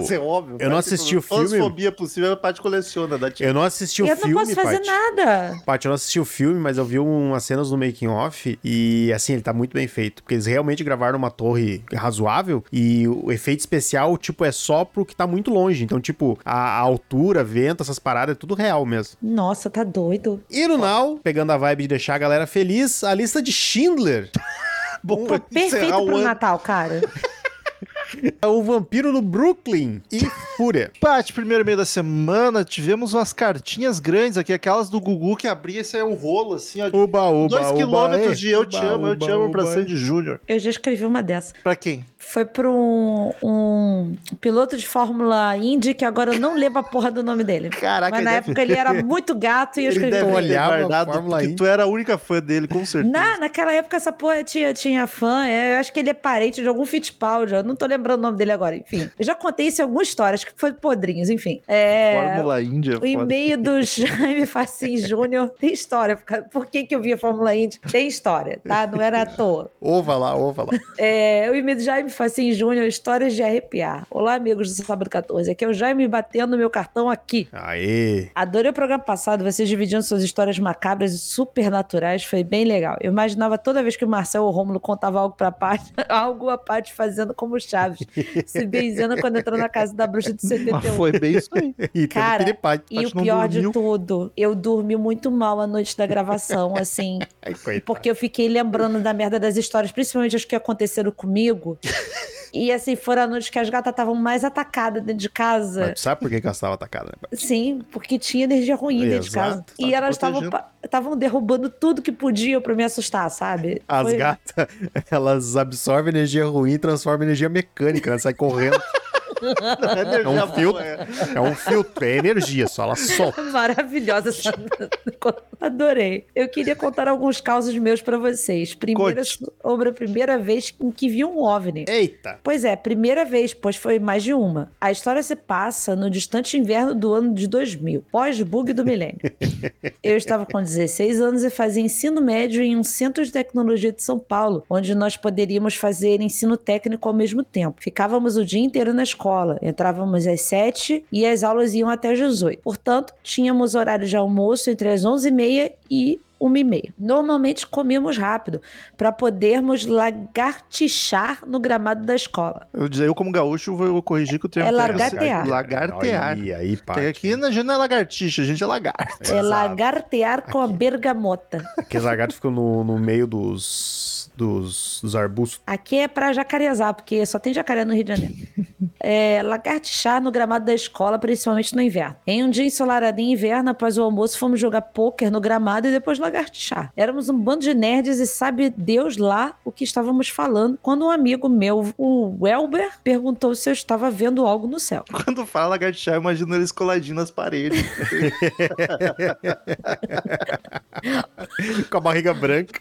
Isso o. é óbvio. Eu não assisti o filme. fobia possível, a parte coleciona. Da Eu não assisti o eu filme, não posso fazer nada. Paty, eu não assisti o filme, mas eu vi umas cenas no making off e assim, ele tá muito bem feito, porque eles realmente gravaram uma torre razoável e o efeito especial, tipo, é só pro que tá muito longe. Então, tipo, a, a altura, vento, essas paradas, é tudo real mesmo. Nossa, tá doido. E no Now, pegando a vibe de deixar a galera feliz, a lista de Schindler. Bom, perfeito pro ano. Natal, cara. O Vampiro do Brooklyn e Fúria. Paty, primeiro meio da semana, tivemos umas cartinhas grandes aqui, aquelas do Gugu que abria esse é um rolo, assim, ó. Uba, uba, Dois uba, quilômetros é. de eu te Uba, amo, eu te uba, amo pra uba, é. Sandy Júnior. Eu já escrevi uma dessa. Pra quem? Foi pra um, um piloto de Fórmula Indy que agora eu não lembro a porra do nome dele. Caraca, Mas na ele deve- época ele era muito gato e eu Ele escrevi. ter olhava a guardado, Fórmula porque Indy. tu era a única fã dele, com certeza. Na, naquela época essa porra tinha, tinha fã, é, eu acho que ele é parente de algum Fittipaldi, eu não tô lembrando o nome dele agora, enfim. Eu já contei isso em algumas histórias, que foi podrinhos, enfim. É, Fórmula Índia. o e-mail do Jaime Facim Júnior tem história. Por que, que eu via Fórmula Indy? Tem história, tá? Não era à toa. Ova lá, ova lá. É, o e-mail do Jaime Facim Júnior, histórias de arrepiar. Olá, amigos do Sábado 14. Aqui é o Jaime batendo meu cartão aqui. Aê. Adorei o programa passado, vocês dividindo suas histórias macabras e supernaturais, foi bem legal. Eu imaginava toda vez que o Marcel ou o Rômulo contava algo pra Paty, algo a Paty fazendo como Chaves, se benzendo quando entrou na casa da bruxa de Mas 71. foi bem isso aí. E Cara, piripate. E o pior de tudo, eu dormi muito mal a noite da gravação, assim, Ai, porque eu fiquei lembrando da merda das histórias, principalmente as que aconteceram comigo. E assim, foram a noite que as gatas estavam mais atacadas dentro de casa. Mas sabe por que, que elas estavam atacadas, né? Sim, porque tinha energia ruim dentro de casa. Exato. E Tá elas estavam derrubando tudo que podiam pra me assustar, sabe? As Foi- gatas, elas absorvem energia ruim e transformam em energia mecânica, né? Sai correndo. É um filtro. É um filtro, é energia só, ela solta. Maravilhosa essa. Adorei. Eu queria contar alguns causos meus pra vocês. Primeira, Conte. sobre a primeira vez em que vi um OVNI. Eita! Pois é, primeira vez, pois foi mais de uma. A história se passa no distante inverno do ano de 2000, pós-bug do milênio. Eu estava com 16 anos e fazia ensino médio em um centro de tecnologia de São Paulo, onde nós poderíamos fazer ensino técnico ao mesmo tempo. Ficávamos o dia inteiro na escola, entrávamos às 7 e as aulas iam até às 18. Portanto, tínhamos horário de almoço entre as 11h30 e uma e meia. Normalmente comíamos rápido para podermos lagartixar no gramado da escola. Eu, dizer, eu como gaúcho, vou corrigir que o termo É lagartear. essa. Lagartear. Aí, aí. Tem aqui na gente não é lagartixa, a gente é lagarto. É Exato. lagartear com a bergamota. Aqueles lagartos ficam no, no meio dos, dos, dos arbustos. Aqui é pra jacarezar, porque só tem jacaré no Rio de Janeiro. É, lagartixar no gramado da escola, principalmente no inverno. Em um dia ensolarado em inverno, após o almoço, fomos jogar pôquer no gramado e depois lagartixar. Éramos um bando de nerds e sabe Deus lá o que estávamos falando, quando um amigo meu, o Welber, perguntou se eu estava vendo algo no céu. Quando fala lagartixar, eu imagino eles coladinhos nas paredes. Com a barriga branca.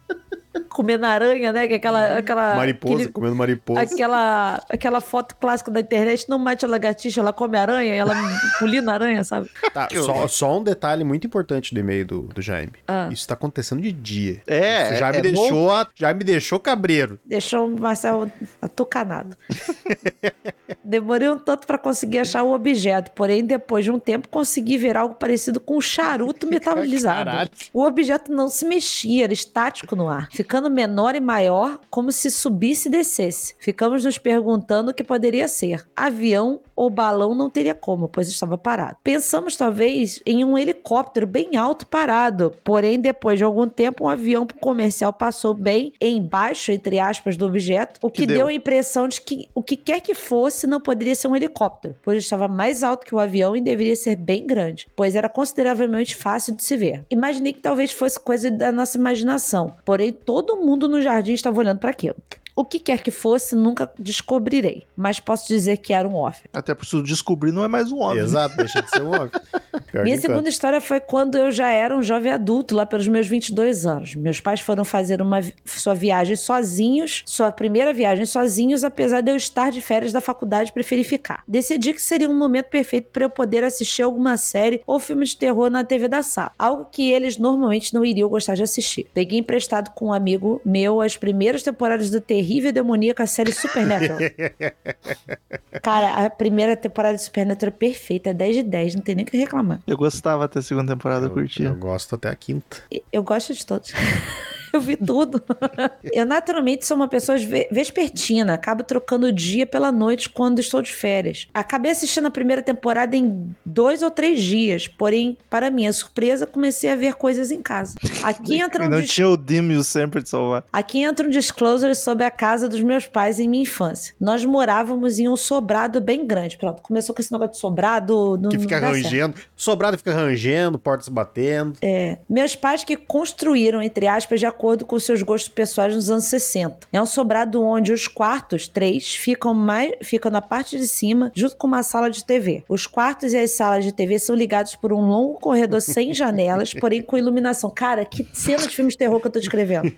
Comendo aranha, né? Que é aquela. aquela Mariposa, aquele- comendo mariposa. Aquela, aquela foto clássica da internet, não mate a lagartixa, ela come aranha, ela pulina aranha, sabe? Tá, só, só um detalhe muito importante do e-mail do, do Jaime. Ah. Isso tá acontecendo de dia. É, Isso já é- me é bom. deixou, a- já me deixou cabreiro. Deixou o Marcel atucanado. Demorei um tanto para conseguir achar o objeto, porém, depois de um tempo, consegui ver algo parecido com um charuto metalizado. Caralho. O objeto não se mexia, era estático no ar, ficando menor e maior, como se subisse e descesse. Ficamos nos perguntando o que poderia ser. Avião ou balão não teria como, pois estava parado. Pensamos talvez em um helicóptero bem alto parado, porém depois de algum tempo um avião comercial passou bem embaixo, entre aspas, do objeto, o que, Que deu? deu a impressão de que o que quer que fosse não poderia ser um helicóptero, pois estava mais alto que o avião e deveria ser bem grande, pois era consideravelmente fácil de se ver. Imaginei que talvez fosse coisa da nossa imaginação, porém todo mundo no jardim estava olhando para aquilo. O que quer que fosse, nunca descobrirei, mas posso dizer que era um OVNI. Até por isso descobrir não é mais um homem. Exato, deixa de ser um. Pior Minha segunda história foi quando eu já era um jovem adulto, lá pelos meus 22 anos. Meus pais foram fazer uma sua viagem sozinhos, sua primeira viagem sozinhos, apesar de eu estar de férias da faculdade e preferir ficar. Decidi que seria um momento perfeito para eu poder assistir alguma série ou filme de terror na TV da sala, algo que eles normalmente não iriam gostar de assistir. Peguei emprestado com um amigo meu as primeiras temporadas da terrível e demoníaca série Supernatural. Cara, a primeira temporada de Supernatural é perfeita, 10 de 10, não tem nem o que reclamar. Eu gostava até a segunda temporada, eu Eu, curtia. eu gosto até a quinta. Eu gosto de todos. Eu vi tudo. Eu naturalmente sou uma pessoa ve- vespertina, acabo trocando o dia pela noite quando estou de férias. Acabei assistindo a primeira temporada em dois ou três dias, porém, para minha surpresa, comecei a ver coisas em casa. Aqui entra um, Não tinha o Dim e o sempre de salvar. Aqui entra um disclosure sobre a casa dos meus pais em minha infância. Nós morávamos em um sobrado bem grande. Pronto, começou com esse negócio de sobrado. Não, Que fica dá certo. rangendo. Sobrado fica rangendo, portas batendo. É, meus pais que construíram, entre aspas, de acordo com seus gostos pessoais nos anos 60. É um sobrado onde os quartos, três, ficam, mais, ficam na parte de cima, junto com uma sala de TV. Os quartos e as salas de TV são ligados por um longo corredor sem janelas, porém com iluminação. Cara, que cena de filme de terror que eu tô descrevendo.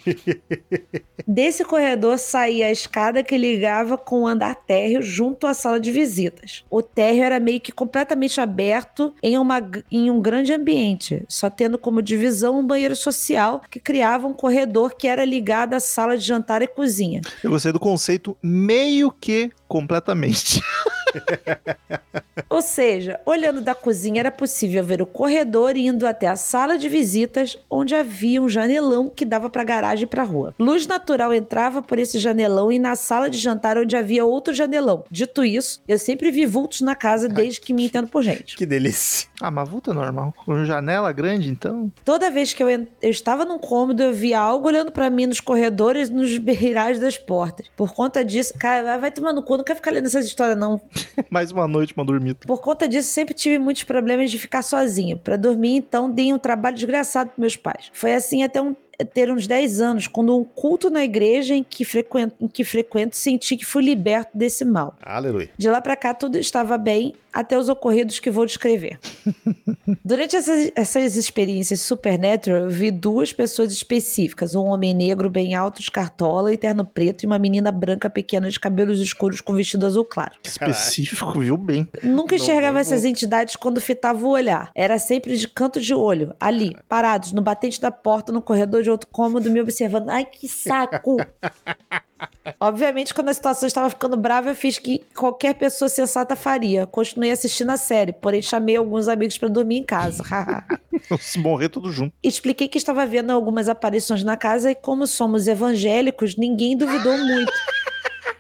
Desse corredor saía a escada que ligava com o andar térreo junto à sala de visitas. O térreo era meio que completamente aberto em, uma, em um grande ambiente, só tendo como divisão um banheiro social que criava um corredor que era ligado à sala de jantar e cozinha. Eu gostei do conceito meio que completamente. Ou seja, olhando da cozinha era possível ver o corredor indo até a sala de visitas, onde havia um janelão que dava para a garagem e para a rua. Luz natural entrava por esse janelão e na sala de jantar onde havia outro janelão. Dito isso, eu sempre vi vultos na casa desde que me entendo por gente. Que delícia. Ah, mas vulto é normal. Com janela grande, então. Toda vez que eu, eu estava num cômodo, eu via algo olhando para mim nos corredores e nos beirais das portas. Por conta disso, cara, vai tomar no cu, não quero ficar lendo essas histórias não. Mais uma noite, uma dormida. Por conta disso, sempre tive muitos problemas de ficar sozinha. Para dormir, então, dei um trabalho desgraçado para meus pais. Foi assim até um- ter uns 10 anos, quando um culto na igreja em que, frequento, em que frequento senti que fui liberto desse mal. Aleluia. De lá pra cá, tudo estava bem, até os ocorridos que vou descrever. Durante essas, essas experiências supernatural, eu vi duas pessoas específicas: um homem negro bem alto, de cartola e terno preto, e uma menina branca pequena de cabelos escuros com vestido azul claro. Específico, viu bem. Nunca enxergava não essas entidades quando fitava o olhar. Era sempre de canto de olho, ali, parados, no batente da porta, no corredor de outro cômodo, me observando. Ai, que saco! Obviamente, quando a situação estava ficando brava, eu fiz que qualquer pessoa sensata faria. Continuei assistindo a série, porém chamei alguns amigos para dormir em casa. Se morrer tudo junto. Expliquei que estava vendo algumas aparições na casa e, como somos evangélicos, ninguém duvidou muito.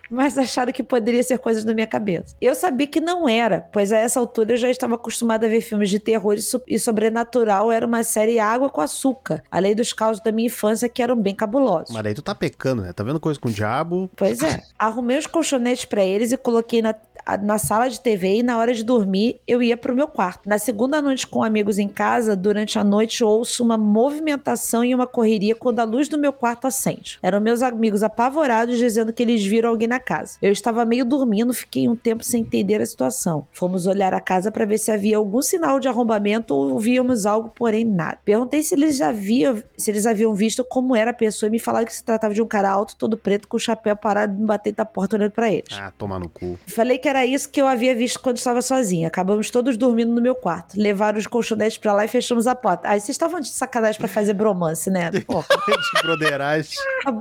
Mas acharam que poderia ser coisas da minha cabeça. Eu sabia que não era, pois a essa altura eu já estava acostumada a ver filmes de terror e, so- e sobrenatural. Era uma série Água com Açúcar, além dos causos da minha infância que eram bem cabulosos. Mas daí tu tá pecando, né? Tá vendo coisa com o diabo? Pois é. Arrumei os colchonetes pra eles e coloquei na, na sala de TV e na hora de dormir eu ia pro meu quarto. Na segunda noite com amigos em casa, durante a noite ouço uma movimentação e uma correria quando a luz do meu quarto acende. Eram meus amigos apavorados dizendo que eles viram alguém na casa. Eu estava meio dormindo, fiquei um tempo sem entender a situação. Fomos olhar a casa para ver se havia algum sinal de arrombamento ou víamos algo, porém nada. Perguntei se eles já haviam, se eles haviam visto como era a pessoa e me falaram que se tratava de um cara alto, todo preto, com o chapéu parado batente da porta olhando para eles. Ah, toma no cu. Falei que era isso que eu havia visto quando estava sozinha. Acabamos todos dormindo no meu quarto. Levaram os colchonetes pra lá e fechamos a porta. Aí vocês estavam de sacanagem pra fazer bromance, né? Porra. de broderagem.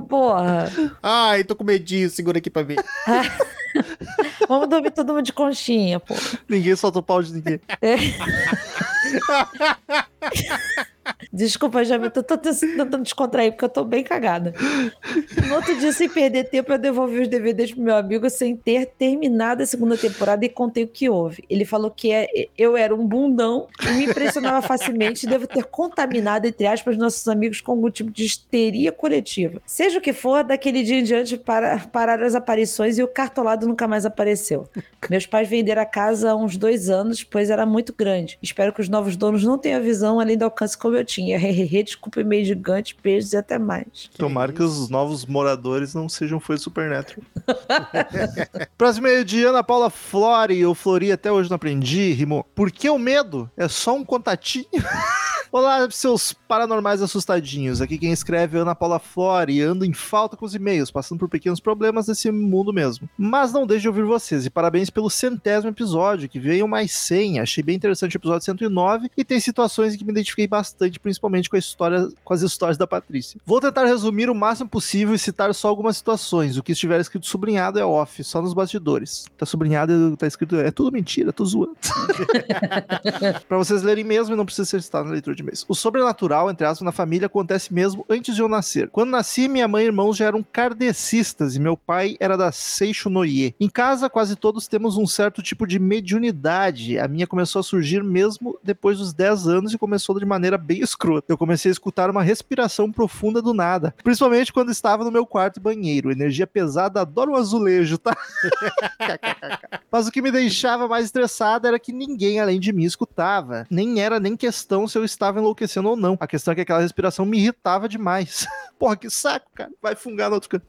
porra. Ai, tô com medinho, segura aqui pra ver. Vamos dormir todo mundo de conchinha, pô. Ninguém solta o pau de ninguém. Desculpa, já eu tô, tô tentando descontrair porque eu tô bem cagada. No outro dia, sem perder tempo, eu devolvi os DVDs pro meu amigo sem ter terminado a segunda temporada e contei o que houve. Ele falou que é- eu era um bundão e me impressionava facilmente e devo ter contaminado, entre aspas, nossos amigos com algum tipo de histeria coletiva. Seja o que for, daquele dia em diante para, pararam as aparições e o cartolado nunca mais apareceu. Meus pais venderam a casa há uns dois anos, pois era muito grande. Espero que os novos donos não tenham a visão além do alcance como eu tinha. Hehehe, desculpa e meio gigante, beijos e até mais. Tomara que os novos moradores não sejam foi Supernatural. Próximo meio-dia, Ana Paula Flori. Eu flori até hoje não aprendi, rimou. Por que o medo? É só um contatinho? Olá, seus paranormais assustadinhos. Aqui quem escreve é Ana Paula Flori. Ando em falta com os e-mails, passando por pequenos problemas desse mundo mesmo. Mas não deixe de ouvir vocês. E parabéns pelo centésimo episódio, que veio mais 100. Achei bem interessante o episódio 109 e tem situações em que me identifiquei bastante, principalmente com, a história, com as histórias da Patrícia. Vou tentar resumir o máximo possível e citar só algumas situações. O que estiver escrito sublinhado é off, só nos bastidores. Tá sublinhado, tá escrito, é tudo mentira, tô zoando. Pra vocês lerem mesmo e não precisa ser citado na leitura de mês. O sobrenatural, entre aspas, na família acontece mesmo antes de eu nascer. Quando nasci, minha mãe e irmãos já eram kardecistas e meu pai era da Seixo Noie. Em casa, quase todos temos um certo tipo de mediunidade. A minha começou a surgir mesmo depois dos 10 anos e começou de maneira bem escrota. Eu comecei a escutar uma respiração profunda do nada, principalmente quando estava no meu quarto e banheiro. Energia pesada, adoro um azulejo, tá? Mas o que me deixava mais estressada era que ninguém além de mim escutava. Nem era nem questão se eu estava enlouquecendo ou não. A questão é que aquela respiração me irritava demais. Porra, que saco, cara. Vai fungar no outro canto.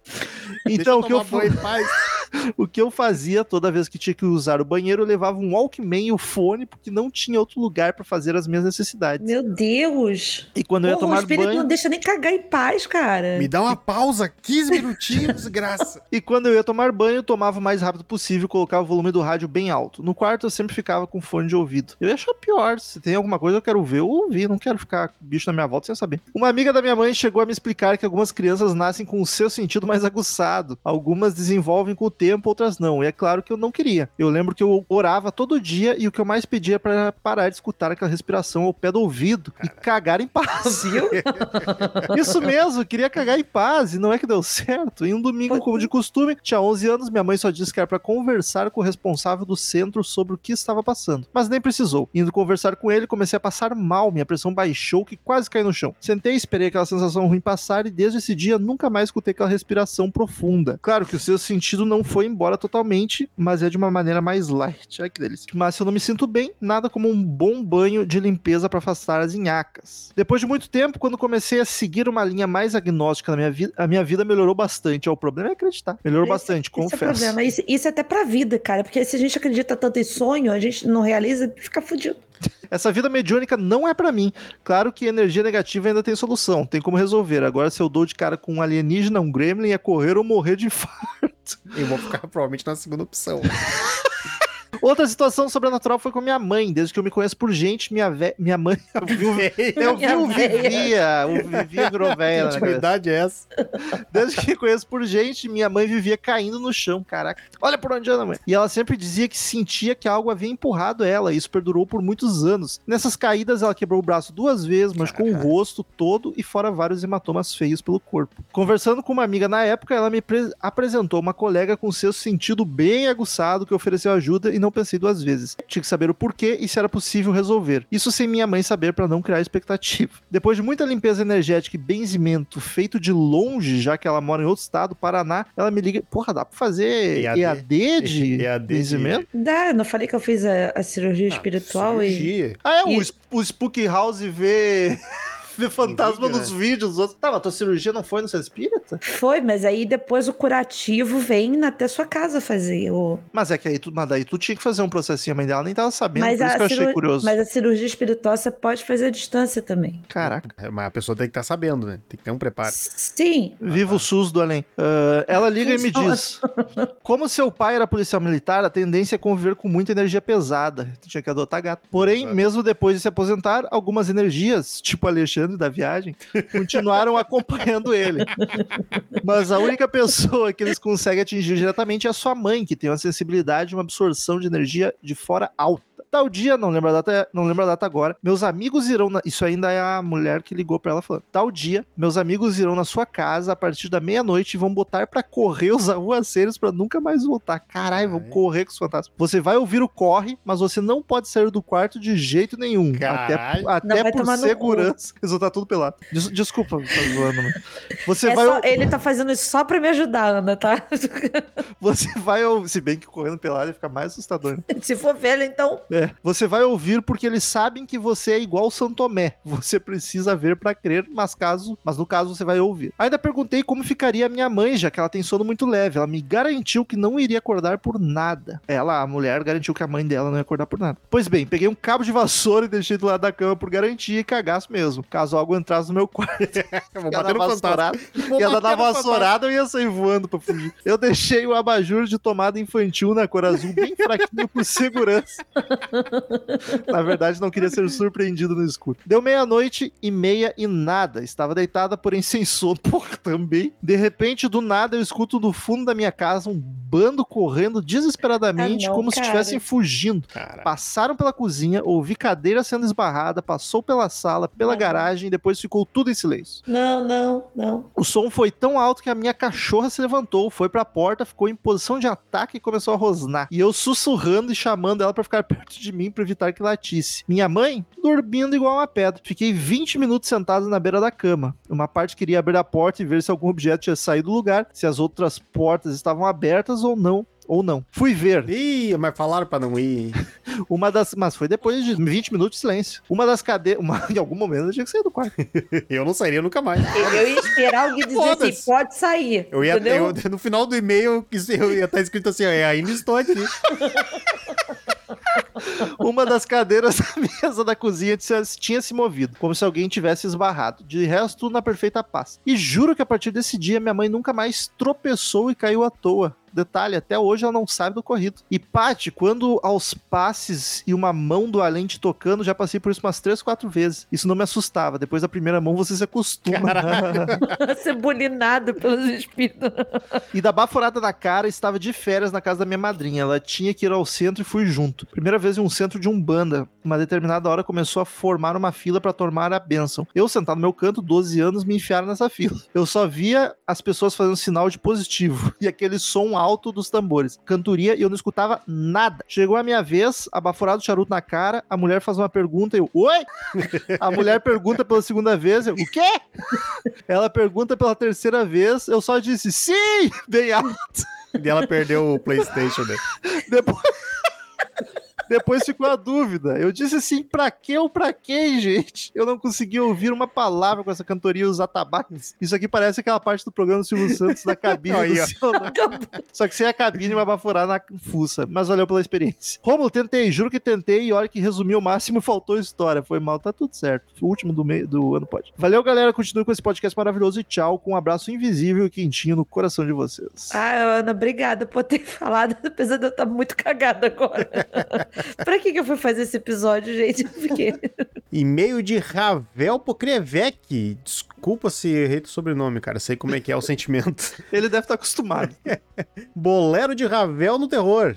Então, o que, eu, fa- o que eu fazia toda vez que tinha que usar o banheiro, eu levava um Walkman e o fone, porque não tinha outro lugar para fazer as minhas necessidades. Meu Deus! E quando eu ia Porra, o tomar espírito banho. não deixa nem cagar em paz, cara. Me dá uma pausa, 15 minutinhos, desgraça. E quando eu ia tomar banho, eu tomava o mais rápido possível e colocava o volume do rádio bem alto. No quarto, eu sempre ficava com fone de ouvido. Eu ia achar pior. Se tem alguma coisa eu quero ver, eu ouvi. Não quero ficar com bicho na minha volta sem saber. Uma amiga da minha mãe chegou a me explicar que algumas crianças nascem com o seu sentido mais aguçado. Algumas desenvolvem com o tempo, outras não. E é claro que eu não queria. Eu lembro que eu orava todo dia e o que eu mais pedia para parar de escutar aquela respiração ao pé do ouvido e cagar em paz. Isso mesmo, queria cagar em paz e não é que deu certo. Em um domingo, como de costume, tinha 11 anos, minha mãe só disse que era para conversar com o responsável do centro sobre o que estava passando. Mas nem precisou. Indo conversar com ele, comecei a passar mal, minha pressão baixou que quase caí no chão. Sentei, esperei aquela sensação ruim passar e desde esse dia nunca mais escutei aquela respiração profunda. Claro que o seu sentido não foi embora totalmente, mas é de uma maneira mais light. Ai que delícia. Mas se eu não me sinto bem, nada como um bom banho de limpeza para afastar as inhacas. Depois de muito tempo, quando comecei a seguir uma linha mais agnóstica na minha vida, a minha vida melhorou bastante. Ó, o problema é acreditar. Melhorou bastante, Esse é o confesso. problema. Isso, isso é até pra vida, cara. Porque se a gente acredita tanto em sonho, a gente não realiza, fica fudido. Essa vida mediúnica não é pra mim. Claro que energia negativa ainda tem solução, tem como resolver. Agora, se eu dou de cara com um alienígena, um gremlin, é correr ou morrer de infarto. Eu vou ficar provavelmente na segunda opção. Outra situação sobrenatural foi com minha mãe. Desde que eu me conheço por gente, minha, ve... minha mãe. Eu vi o, eu vi o Vivia. O Vivia virou velha. Que cabeça. intimidade é essa? Desde que me conheço por gente, minha mãe vivia caindo no chão. Caraca, olha por onde anda, mãe. E ela sempre dizia que sentia que algo havia empurrado ela. E isso perdurou por muitos anos. Nessas caídas, ela quebrou o braço duas vezes, machucou o rosto todo e fora vários hematomas feios pelo corpo. Conversando com uma amiga na época, ela me pre- apresentou uma colega com seu sentido bem aguçado que ofereceu ajuda e não pensei duas vezes. Tinha que saber o porquê e se era possível resolver. Isso sem minha mãe saber para não criar expectativa. Depois de muita limpeza energética e benzimento feito de longe, já que ela mora em outro estado, Paraná, ela me liga, porra, dá pra fazer EAD. EAD, de EAD de- benzimento? Dá, não falei que eu fiz a, a cirurgia espiritual e. Cirurgia. Ah, é, o, E- es- o Spook House vê, vê fantasma vídeo, nos vídeos. dos outros. Tá, mas tua cirurgia não foi no seu espírita? Foi, mas aí depois o curativo vem até sua casa fazer. O... Mas é que aí tu, mas daí tu tinha que fazer um processinho, a mãe dela nem tava sabendo, Mas, por isso a que eu achei cirurgia- curioso. mas a cirurgia espiritual você pode fazer à distância também. Caraca. É, Mas a pessoa tem que estar sabendo, né? Tem que ter um preparo. Sim. Viva o SUS do além. Ah, ela liga e me diz: Como seu pai era policial militar, a tendência é conviver com muita energia pesada. Tinha que adotar gato. Porém, Exato. mesmo depois de se aposentar, algumas energias, tipo Alexandre da viagem, continuaram acompanhando ele. Mas a única pessoa que eles conseguem atingir diretamente é a sua mãe, que tem uma sensibilidade e uma absorção de energia de fora alta. Tal dia, não lembro a data, não lembro a data agora. Meus amigos irão na, isso ainda é a mulher que ligou pra ela falando. Tal dia, meus amigos irão na sua casa a partir da meia-noite e vão botar pra correr os arruaceiros pra nunca mais voltar. Caralho, vão correr com os fantasmas. Você vai ouvir o corre, mas você não pode sair do quarto de jeito nenhum. Até, Caralho. até Não, vai por segurança. Vão estar tudo pelado. Des- desculpa, tá zoando, mano. Você É vai só- ele tá fazendo isso só pra me ajudar, Ana, tá? Você vai ouvir, se bem que correndo pelado ia ficar mais assustador. né? Se for velho, então. É, você vai ouvir porque eles sabem que você é igual São Tomé. Você precisa ver pra crer, mas caso, mas no caso você vai ouvir. Ainda perguntei como ficaria a minha mãe, já que ela tem sono muito leve. Ela me garantiu que não iria acordar por nada. Ela, a mulher, garantiu que a mãe dela não ia acordar por nada. Pois bem, peguei um cabo de vassoura e deixei do lado da cama por garantia e cagaço mesmo. Caso algo entrasse no meu quarto. Vou bater no fantasma. vassourada, ia dar na no vassourada, eu ia sair voando pra fugir. Eu deixei o abajur de tomada infantil na cor azul bem fraquinho por segurança. Na verdade, não queria ser surpreendido no escuro. Deu meia-noite e meia e nada. Estava deitada, porém sem sono. Porra, também. De repente, do nada, eu escuto do fundo da minha casa um bando correndo desesperadamente, Ah, não, como se cara. estivessem fugindo. Cara, Passaram pela cozinha, ouvi cadeira sendo esbarrada, passou pela sala, pela garagem e depois ficou tudo em silêncio. Não, não, não. O som foi tão alto que a minha cachorra se levantou, foi pra porta, ficou em posição de ataque e começou a rosnar. E eu sussurrando e chamando ela pra ficar perto de mim pra evitar que latisse. Minha mãe, dormindo igual uma pedra. Fiquei 20 minutos sentado na beira da cama. Uma parte queria abrir a porta e ver se algum objeto tinha saído do lugar, se as outras portas estavam abertas ou não. Ou não. Fui ver. Ih, mas falaram pra não ir. Uma das. Mas foi depois de 20 minutos de silêncio. Uma das cadeiras. Uma... Em algum momento eu tinha que sair do quarto. Eu não sairia nunca mais. Eu, ia esperar alguém dizer assim, pode sair. Eu ia, eu- no final do e-mail, eu ia estar escrito assim, ó, "É, ainda estou aqui. Uma das cadeiras da mesa da cozinha tinha, tinha se movido, como se alguém tivesse esbarrado. De resto, tudo na perfeita paz. E juro que a partir desse dia, minha mãe nunca mais tropeçou e caiu à toa. Detalhe, até hoje ela não sabe do corrido. E Paty, quando aos passes e uma mão do além te tocando, já passei por isso umas três, quatro vezes. Isso não me assustava. Depois da primeira mão você se acostuma. Ser bulinado pelos espíritos. e da baforada na cara, estava de férias na casa da minha madrinha. Ela tinha que ir ao centro e fui junto. Primeira vez em um centro de Umbanda. Uma determinada hora começou a formar uma fila para tomar a bênção. Eu, sentado no meu canto, 12 anos, me enfiaram nessa fila. Eu só via as pessoas fazendo sinal de positivo e aquele som alto dos tambores. Cantoria e eu não escutava nada. Chegou a minha vez, abaforado charuto na cara, a mulher faz uma pergunta e eu, oi? A mulher pergunta pela segunda vez, eu, o quê? Ela pergunta pela terceira vez, eu só disse, sim! Bem alto. E ela perdeu o PlayStation dele. Depois... Depois ficou a dúvida. Eu disse assim, pra quê ou pra quê, gente? Eu não consegui ouvir uma palavra com essa cantoria os atabaques. Isso aqui parece aquela parte do programa do Silvio Santos da cabine Aí, do ó. seu... Só que sem a cabine vai baforar na fuça. Mas valeu pela experiência. Romulo, tentei, juro que tentei e olha que resumi o máximo e faltou história. Foi mal, tá tudo certo. O último do, meio, do ano pode. Valeu, galera. Continue com esse podcast maravilhoso e tchau. Com um abraço invisível e quentinho no coração de vocês. Ah, Ana, obrigada por ter falado, apesar de eu estar muito cagada agora. pra que, que eu fui fazer esse episódio, gente? E-mail de Ravel Pokrevec. Desculpa se errei o sobrenome, cara. Sei como é que é o sentimento. Ele deve estar acostumado. Bolero de Ravel no terror.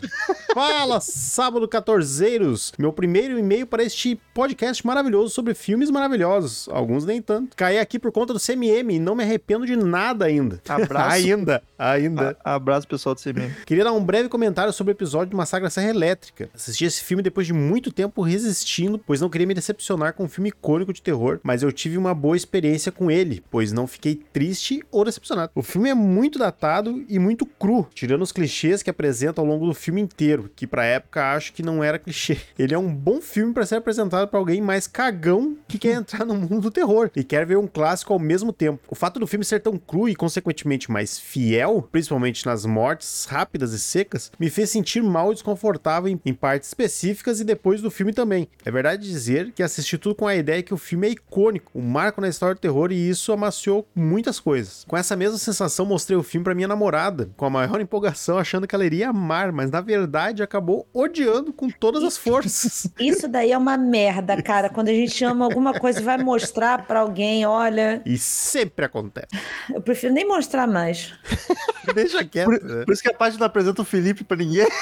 Fala, sábado 14eiros. Meu primeiro e-mail para este podcast maravilhoso sobre filmes maravilhosos. Alguns nem tanto. Caí aqui por conta do CMM e não me arrependo de nada ainda. Abraço. ainda, ainda. A- abraço, pessoal do CMM. Queria dar um breve comentário sobre o episódio do Massacre da Serra Elétrica. Assisti esse filme depois de muito tempo resistindo, pois não queria me decepcionar com um filme icônico de terror, mas eu tive uma boa experiência com ele, pois não fiquei triste ou decepcionado. O filme é muito datado e muito cru, tirando os clichês que apresenta ao longo do filme inteiro, que pra época acho que não era clichê. Ele é um bom filme para ser apresentado pra alguém mais cagão que quer entrar no mundo do terror e quer ver um clássico ao mesmo tempo. O fato do filme ser tão cru e consequentemente mais fiel, principalmente nas mortes rápidas e secas, me fez sentir mal e desconfortável em, em partes específicas e depois do filme também. É verdade dizer que assisti tudo com a ideia que o filme é icônico, um marco na história do terror e isso amaciou muitas coisas. Com essa mesma sensação mostrei o filme pra minha namorada, com a maior empolgação, achando que ela iria amar, mas na verdade acabou odiando com todas as forças. Isso daí é uma merda, cara. Quando a gente ama alguma coisa e vai mostrar pra alguém, olha, E sempre acontece. eu prefiro nem mostrar mais. Deixa quieto. né? Por isso que a página não apresenta o Felipe pra ninguém.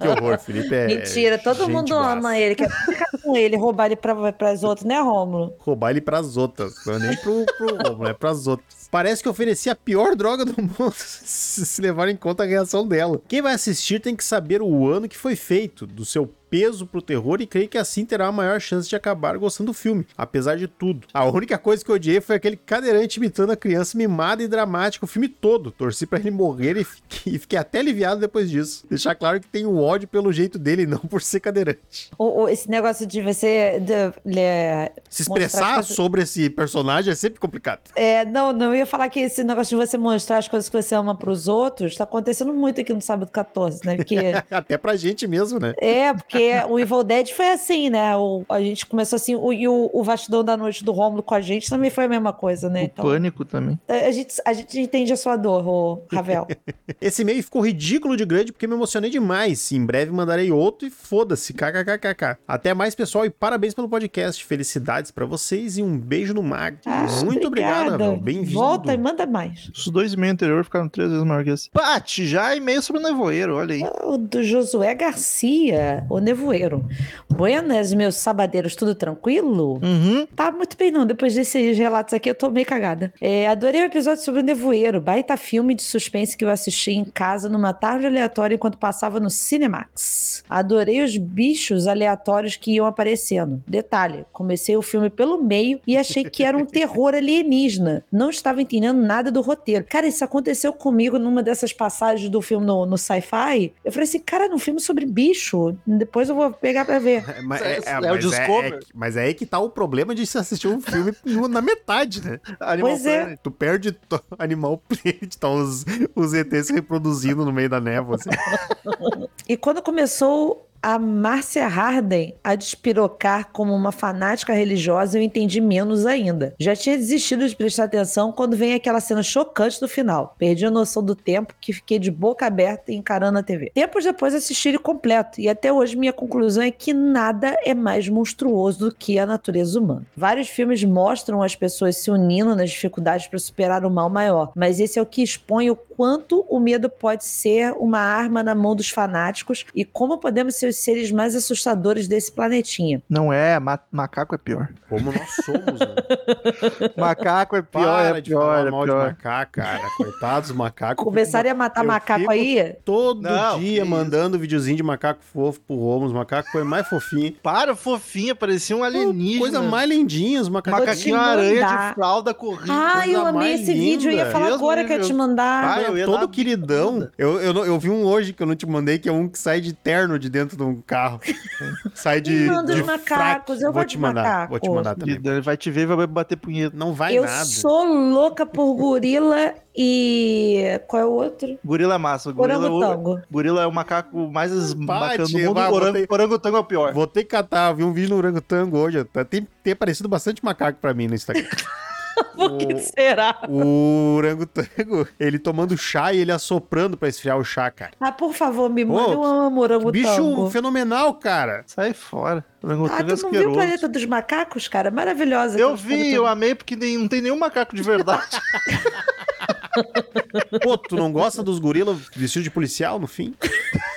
Que horror, Felipe. É Mentira, todo mundo boaça. ama ele, quer ficar com ele, roubar ele pra, pras outras, né, Rômulo? roubar ele pras outras. Não é nem pro, pro é pras outras. Parece que oferecia a pior droga do mundo, se levar em conta a reação dela. Quem vai assistir tem que saber o ano que foi feito, do seu peso pro terror e creio que assim terá a maior chance de acabar gostando do filme, apesar de tudo. A única coisa que eu odiei foi aquele cadeirante imitando a criança mimada e dramática o filme todo. Torci pra ele morrer e fiquei, e fiquei até aliviado depois disso. Deixar claro que tenho ódio pelo jeito dele e não por ser cadeirante. O, o- esse negócio de você. de- le- Se expressar coisas- sobre esse personagem é sempre complicado. É, não, não, eu ia falar que esse negócio de você mostrar as coisas que você ama pros outros tá acontecendo muito aqui no sábado 14, né? Porque. Até pra gente mesmo, né? É, porque o Evil Dead foi assim, né? O, a gente começou assim, o, e o, o Vastidão da Noite do Rômulo com a gente também foi a mesma coisa, né? O Então, pânico também. a, gente, a gente entende a sua dor, ô Ravel. Esse e-mail ficou ridículo de grande porque me emocionei demais. Em breve mandarei outro e foda-se, kkkk. Até mais, pessoal, e parabéns pelo podcast. Felicidades pra vocês e um beijo no mag. Ah, Muito obrigado, obrigada. Ravel. Bem-vindo. Volta e manda mais. Os dois e-mails anteriores ficaram três vezes maior que esse. Pati, já e-mail sobre o nevoeiro, olha aí. O do Josué Garcia, o nevoeiro. Buenas, meus sabadeiros, tudo tranquilo? Uhum. Tá muito bem, não. Depois desses relatos aqui, eu tô meio cagada. É, adorei o episódio sobre o Nevoeiro. Baita filme de suspense que eu assisti em casa numa tarde aleatória enquanto passava no Cinemax. Adorei os bichos aleatórios que iam aparecendo. Detalhe, comecei o filme pelo meio e achei que era um terror alienígena. Não estava entendendo nada do roteiro. Cara, isso aconteceu comigo numa dessas passagens do filme no, no sci-fi. Eu falei assim, cara, num filme sobre bicho. Depois eu vou pegar pra ver. É, mas, É, é, é o mas, é, Discover. é que- mas é aí que tá o problema de se assistir um filme na metade, né? Animal Pois é. Planet. Tu perde to- Animal Planet, tá os, os ETs se reproduzindo no meio da névoa. Assim. E quando começou a Márcia Harden a despirocar como uma fanática religiosa, eu entendi menos ainda. Já tinha desistido de prestar atenção quando vem aquela cena chocante do final. Perdi a noção do tempo que fiquei de boca aberta encarando a TV. Tempos depois assisti ele completo e até hoje minha conclusão é que nada é mais monstruoso do que a natureza humana. Vários filmes mostram as pessoas se unindo nas dificuldades para superar o mal maior, mas esse é o que expõe o quanto o medo pode ser uma arma na mão dos fanáticos e como podemos ser os seres mais assustadores desse planetinha. Não é, ma macaco é pior. Como nós somos, né? macaco é pior, Para é de pior, falar é mal de pior. macaco, cara. Coitados dos macacos. Começarem a matar eu macaco aí? Todo Não, dia mandando videozinho de macaco fofo pro Romulo. Os macacos foi mais fofinho. Para, fofinha, parecia um alienígena. Coisa mais lindinha, os macacos. Macaquinho aranha de fralda corrida. Ah, eu amei esse vídeo, eu ia linda. falar Deus agora que eu ia te mandar. Ah, eu ia todo dar queridão. Eu, eu, eu vi um hoje que eu não te mandei, que é um que sai de terno de dentro de um carro. sai de. Me manda de os macacos, fraque. eu vou te mandar. macaco. Vou te mandar também. Ele vai te ver e vai bater punheta. Não vai eu nada. sou louca por gorila e. Qual é o outro? Gorila é massa. Gorila, Orangotango. gorila é o macaco mais bacana do mundo. vai, Orang- botei- Orangotango é o pior. Vou ter que catar, eu vi um vídeo no orangotango hoje. Tem, tem aparecido bastante macaco pra mim no Instagram. Por que será? o orangotango, ele tomando chá e ele assoprando pra esfriar o chá, cara. Ah, por favor, me manda. Eu amo orangotango. Bicho fenomenal, cara. Sai fora. Ah, Orangotango é tu não viu o. Planeta dos Macacos, cara? Maravilhosa. Eu vi, eu amei, porque nem- não tem nenhum macaco de verdade. Pô, tu não gosta dos gorilas vestidos de policial no fim?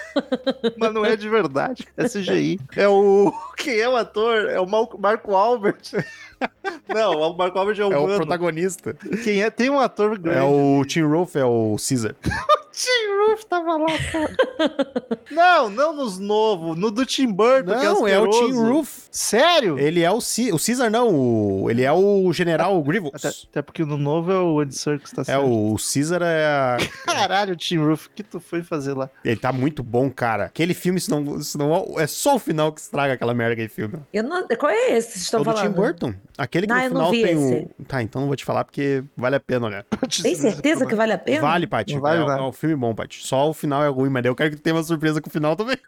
mas não é de verdade. É CGI. É o. Quem é o ator? É o Marco Albert. Não, o Marco Albert é o É o humano. protagonista. Quem é? Tem um ator grande. É o Tim Rolf, é o Caesar. Tim Roof tava lá, cara. não, não nos novos. No do Tim Burton, que é Não, é o Tim. Rolf. Sério? Ele é o, C... o Caesar, não. o- Ele é o General Grievous. Até, até porque no novo é o Andy Serkis, tá É, certo. o Caesar é. a- Caralho, Tim Roof, o que tu foi fazer lá? Ele tá muito bom, cara. Aquele filme, senão, senão é só o final que estraga aquela merda aquele filme. Eu não... Qual é esse que vocês É estão o do falando? Tim Burton. Aquele que Não, no eu não final vi tem esse. o. Tá, então não vou te falar porque vale a pena, olha. Tem certeza que vale a pena? Vale, Paty. Não vale é, nada. é um filme bom, Paty. Só o final é ruim, mas eu quero que tu tenha uma surpresa com o final também.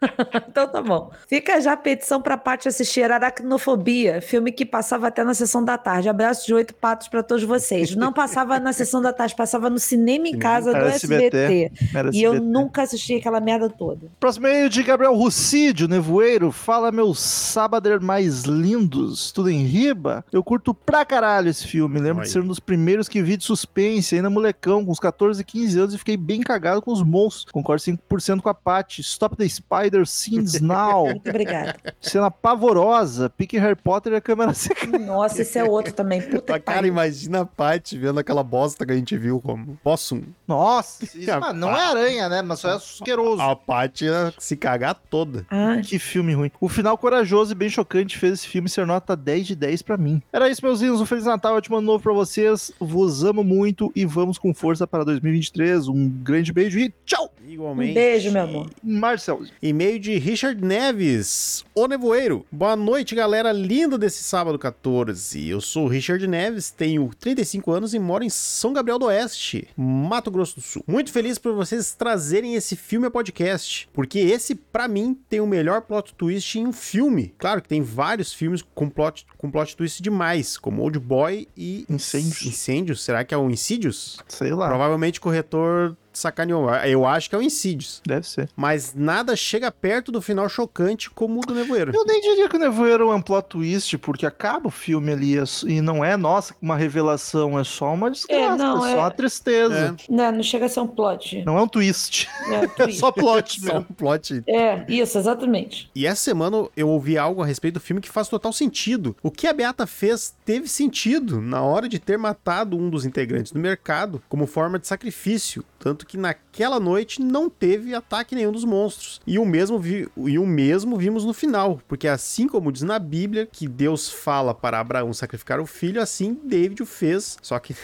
Então tá bom. Fica já a petição pra Paty assistir Aracnofobia, filme que passava até na sessão da tarde. Abraço de oito patos pra todos vocês. Não passava na sessão da tarde, passava no cinema em casa do SBT. SBT. Era E eu SBT. nunca assisti aquela merda toda. Próximo e-mail de Gabriel Rucídio, Nevoeiro. Fala, meus sábader mais lindos. Tudo em riba? Eu curto pra caralho esse filme. Lembro Aí. de ser um dos primeiros que vi de suspense, ainda molecão, com uns 14, 15 anos, e fiquei bem cagado com os monstros. Concordo 5% com a Paty. Stop the Spider Scenes Now. Muito obrigada. Cena pavorosa. Pique Harry Potter e a câmera seca. Nossa, esse é outro também. Puta que cara, imagina a Paty vendo aquela bosta que a gente viu como Possum. Nossa, isso, não é aranha, né? Mas só é asqueroso. A Paty ia se cagar toda. Ai, Que filme ruim. O final corajoso e bem chocante fez esse filme ser nota 10 de 10 pra mim. Era isso, meus lindos. Um Feliz Natal, ótimo ano novo pra vocês. Vos amo muito e vamos com força para 2023. Um grande beijo e tchau! Igualmente. um beijo, meu amor. Marcelo. E-mail de Richard Neves, o Nevoeiro. Boa noite, galera linda desse sábado 14. Eu sou o Richard Neves, tenho 35 anos e moro em São Gabriel do Oeste, Mato Grosso do Sul. Muito feliz por vocês trazerem esse filme a podcast, porque esse, pra mim, tem o melhor plot twist em um filme. Claro que tem vários filmes com plot, com plot twist demais, como Old Boy e Incêndios. Incêndios. Será que é o Insidious? Sei lá. Provavelmente o corretor sacaneou. Eu acho que é o Insidious Deve ser. mas nada chega perto do final chocante como o do Nevoeiro. Eu nem diria que o Nevoeiro é um plot twist, porque acaba o filme ali é e não é, nossa, uma revelação, é só uma desgraça, é, não, só é- uma tristeza. Não, não chega a ser um plot. Não é um twist. É, É twist. só plot Só um mesmo. plot. é isso, exatamente. E essa semana eu ouvi algo a respeito do filme que faz total sentido. O que a Beata fez teve sentido na hora de ter matado um dos integrantes do mercado como forma de sacrifício. Tanto que naquela noite não teve ataque nenhum dos monstros. E o mesmo, vi- e o mesmo vimos no final. Porque assim como diz na Bíblia que Deus fala para Abraão sacrificar o filho, assim David o fez. Só que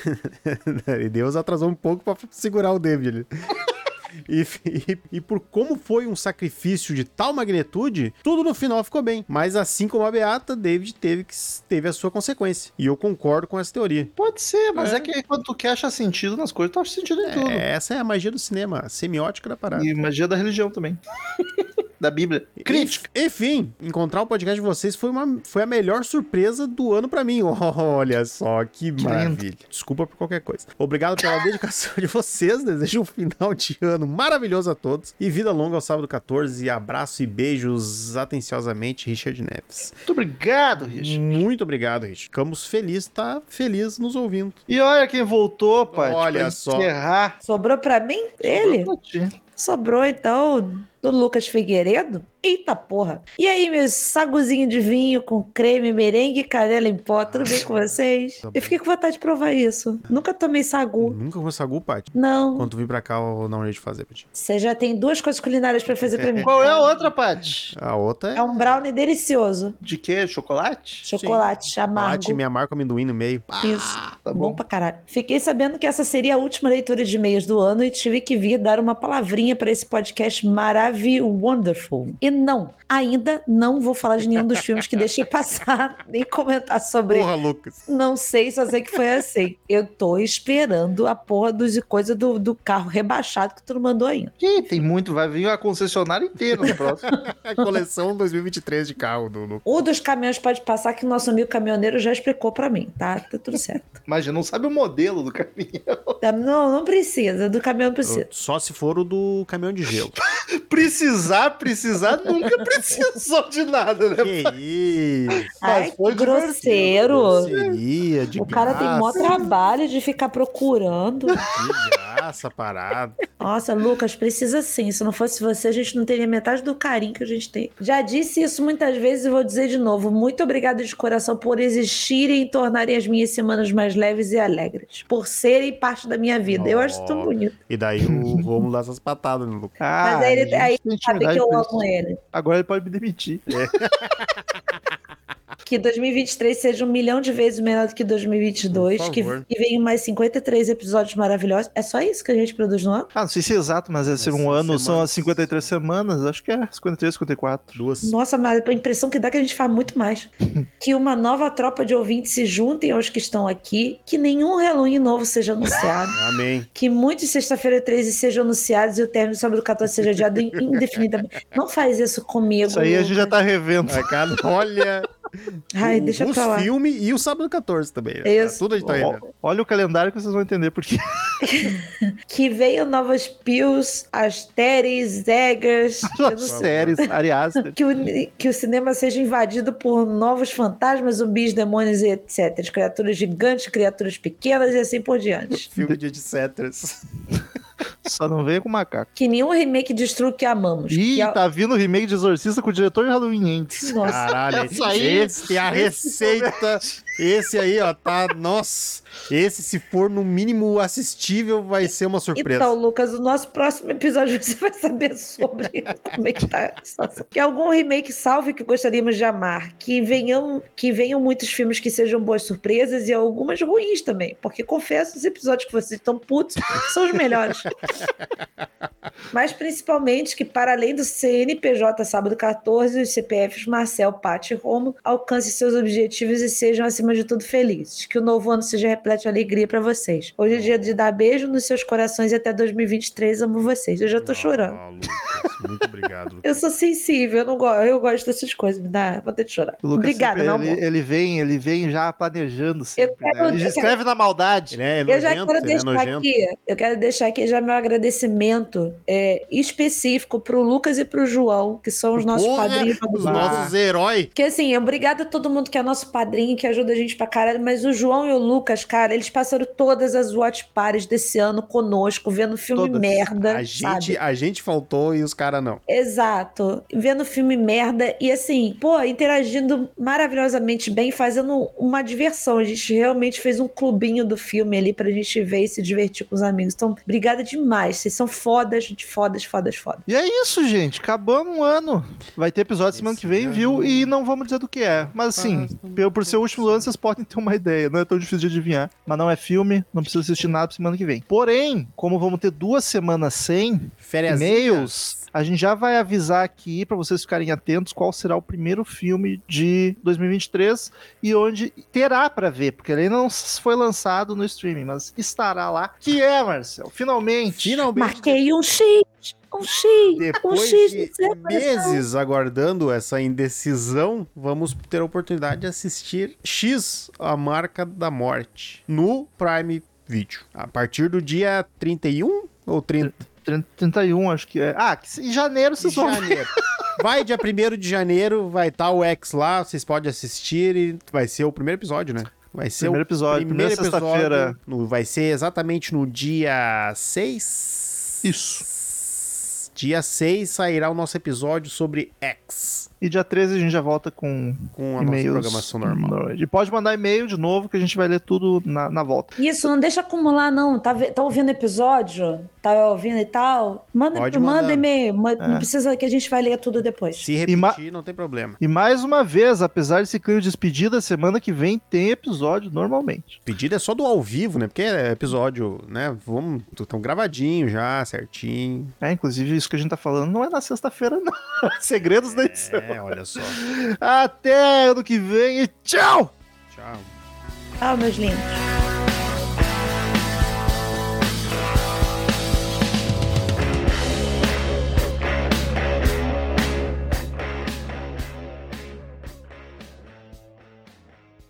Deus atrasou um pouco para segurar o David. E, e- e por como foi um sacrifício de tal magnitude, tudo no final ficou bem. Mas assim como a Beata, David teve, que, teve a sua consequência. E eu concordo com essa teoria. Pode ser, mas é. que quando tu quer achar sentido nas coisas, tu acha sentido em tudo. É, essa é a magia do cinema, a semiótica da parada. E magia da religião também. da Bíblia. Crítica. Enfim, encontrar o podcast de vocês foi, uma, foi a melhor surpresa do ano pra mim. Olha só, que, Que maravilha. Desculpa por qualquer coisa. Obrigado pela dedicação de vocês. Desejo um final de ano maravilhoso a todos. E vida longa ao sábado 14. Abraço e beijos atenciosamente, Richard Neves. Muito obrigado, Richard. Muito obrigado, Richard. Ficamos felizes, tá feliz nos ouvindo. E olha quem voltou, pai. Olha só. Encerrar. Sobrou pra mim? Ele? Sobrou, então, do Lucas Figueiredo? Eita porra. E aí, meus saguzinhos de vinho com creme, merengue e canela em pó, tudo bem com vocês? Tá. Eu fiquei com vontade de provar isso. Nunca tomei sagu. Nunca vou sagu, Paty. Não. Quando tu vir pra cá, eu não jeito de fazer pra ti. Você já tem duas coisas culinárias pra fazer pra mim. Qual é a outra, Paty? A outra é É um brownie delicioso. De quê? Chocolate? Chocolate amargo. Paty, minha marca amendoim no meio. Isso. Tá bom bom. pra caralho. Fiquei sabendo que essa seria a última leitura de e-mails do ano e tive que vir dar uma palavrinha para esse podcast maravilhoso, wonderful. E não, ainda não vou falar de nenhum dos filmes que deixei passar, nem comentar sobre. Porra, Lucas. Não sei, só sei que foi assim. Eu tô esperando a porra dos coisa do, do carro rebaixado que tu não mandou ainda. Ih, tem muito. Vai vir a concessionária inteira no próximo. A coleção 2023 de carro do Lucas. O dos caminhões pode passar que o nosso amigo caminhoneiro já explicou pra mim, tá? Tá tudo certo. Imagina, não sabe o modelo do caminhão. Tá, Não, não precisa, do caminhão não precisa. Só se for o do caminhão de gelo. Precisar, precisar, nunca precisou de nada, né? que isso? Ai, foi que grosseiro. Seria de O cara tem mó graça, trabalho de ficar procurando. De graça, parado. Nossa, Lucas, precisa sim. Se não fosse você, a gente não teria metade do carinho que a gente tem. Já disse isso muitas vezes e vou dizer de novo. Muito obrigado de coração por existirem e tornarem as minhas semanas mais leves e alegres. Por serem parte da minha vida. Eu acho tão Oh. bonito. E daí o Romulo dá essas patadas no Lucas. Ah, Mas aí ele, aí sabe que eu amo ele. Agora ele pode me demitir. Que 2023 seja um milhão de vezes melhor do que 2022. Por Que, que venham mais 53 episódios maravilhosos. É só isso que a gente produz no ano? Ah, não sei se é exato, mas é ser um ano, são semanas. as 53 semanas. Acho que é 53, 54. Duas. Nossa, mas a impressão que dá é que a gente faz muito mais. que uma nova tropa de ouvintes se juntem aos que estão aqui, que nenhum Halloween novo seja anunciado, Amém. que muitos Sexta-feira 13 sejam anunciados e o término sobre o 14 seja adiado in- indefinidamente. Não faz isso comigo. Isso aí a gente já tá revendo. Olha. Ai, o- deixa os pra lá. filmes e o sábado 14 também. né? Isso. Tudo a gente tá. Olha o calendário que vocês vão entender por quê. Que venham novas pills, asteres, zegas. Séries, Arias. Que o, que o cinema seja invadido por novos fantasmas, zumbis, demônios e etc. Criaturas gigantes, criaturas pequenas e assim por diante. Filme de etc. Só não venha com macaco. Que nenhum remake destrua o que amamos. Ih, que a- tá vindo o remake de Exorcista com o diretor de Halloween Ends. Nossa. Caralho, Esse aí- esse é a receita. Esse aí, ó, tá. Nossa. Esse, se for no mínimo assistível, vai ser uma surpresa. Então, Lucas, o nosso próximo episódio você vai saber sobre como é que tá. Que algum remake salve que gostaríamos de amar. Que venham, que venham muitos filmes que sejam boas surpresas e algumas ruins também. Porque confesso, os episódios que vocês estão putos são os melhores. Mas principalmente que, para além do CNPJ sábado 14, os CPFs Marcel, Pati e Romo alcancem seus objetivos e sejam, acima de tudo, felizes. Que o novo ano seja repleto de alegria para vocês. Hoje é dia de dar beijo nos seus corações e até 2023 amo vocês. Eu já tô chorando. Lucas, muito obrigado. Lucas. Eu sou sensível, eu, não gosto, eu gosto dessas coisas, me dá vontade de chorar. Lucas Obrigada, sempre- meu amor. ele, ele vem, ele vem já planejando sempre. quero- né? Ele escreve na maldade. Ele é Eu já nojento, quero é deixar nojento. aqui, eu quero deixar aqui já meu agradecimento é, específico pro Lucas e pro João, que são os nossos Porra, padrinhos Os nossos heróis. Que assim, obrigada a todo mundo que é nosso padrinho, que ajuda a gente pra caralho, mas o João e o Lucas, cara, eles passaram todas as watch parties desse ano conosco, vendo filme Todas. merda, A gente, sabe? a gente faltou e os caras não. Exato. Vendo filme merda e assim, pô, interagindo maravilhosamente bem, fazendo uma diversão. A gente realmente fez um clubinho do filme ali pra gente ver e se divertir com os amigos. Então, obrigada demais. Vocês são fodas, gente, fodas, fodas, fodas. E é isso, gente. Acabamos um ano. Vai ter episódio semana que vem, Esse viu? ano. E não vamos dizer do que é. Mas assim, pelo- por ser o último ano, vocês podem ter uma ideia. Não é tão difícil de adivinhar. Mas não é filme, não precisa assistir nada pra semana que vem. Porém, como vamos ter duas semanas sem Férias. e-mails, a gente já vai avisar aqui pra vocês ficarem atentos qual será o primeiro filme de 2023 e onde terá pra ver, porque ele ainda não foi lançado no streaming, mas estará lá. Que é, Marcel? Finalmente. Finalmente. Marquei um X, Um X! um Depois X de meses aguardando essa indecisão, vamos ter a oportunidade de assistir X, a marca da morte, no Prime Video. A partir do dia 31 ou 30 30, 31, acho que é. Ah, que em janeiro vocês vão janeiro. Vai dia 1 de janeiro, vai estar o X lá, vocês podem assistir e vai ser o primeiro episódio, né? Vai ser Primeiro o episódio, primeiro primeira sexta-feira. Vai ser exatamente no dia 6. Isso. Dia 6 sairá o nosso episódio sobre X. E dia 13 a gente já volta com Com a nossa programação normal. E pode mandar e-mail de novo que a gente vai ler tudo na, na volta. Isso, não deixa acumular, não. Tá, tá ouvindo episódio? Tá ouvindo e tal? Manda, Pode manda e-mail. ma- É. Não precisa que a gente vai ler tudo depois. Se repetir, não tem problema. E mais uma vez, apesar desse clima de despedida, semana que vem tem episódio normalmente. Pedido é só do ao vivo, né? Porque é episódio, né? Vamos, tão gravadinho já, certinho. É, inclusive, isso que a gente tá falando não é na sexta-feira, não. Segredos da edição. É, olha só. Até ano que vem e tchau! Tchau. Tchau, meus lindos.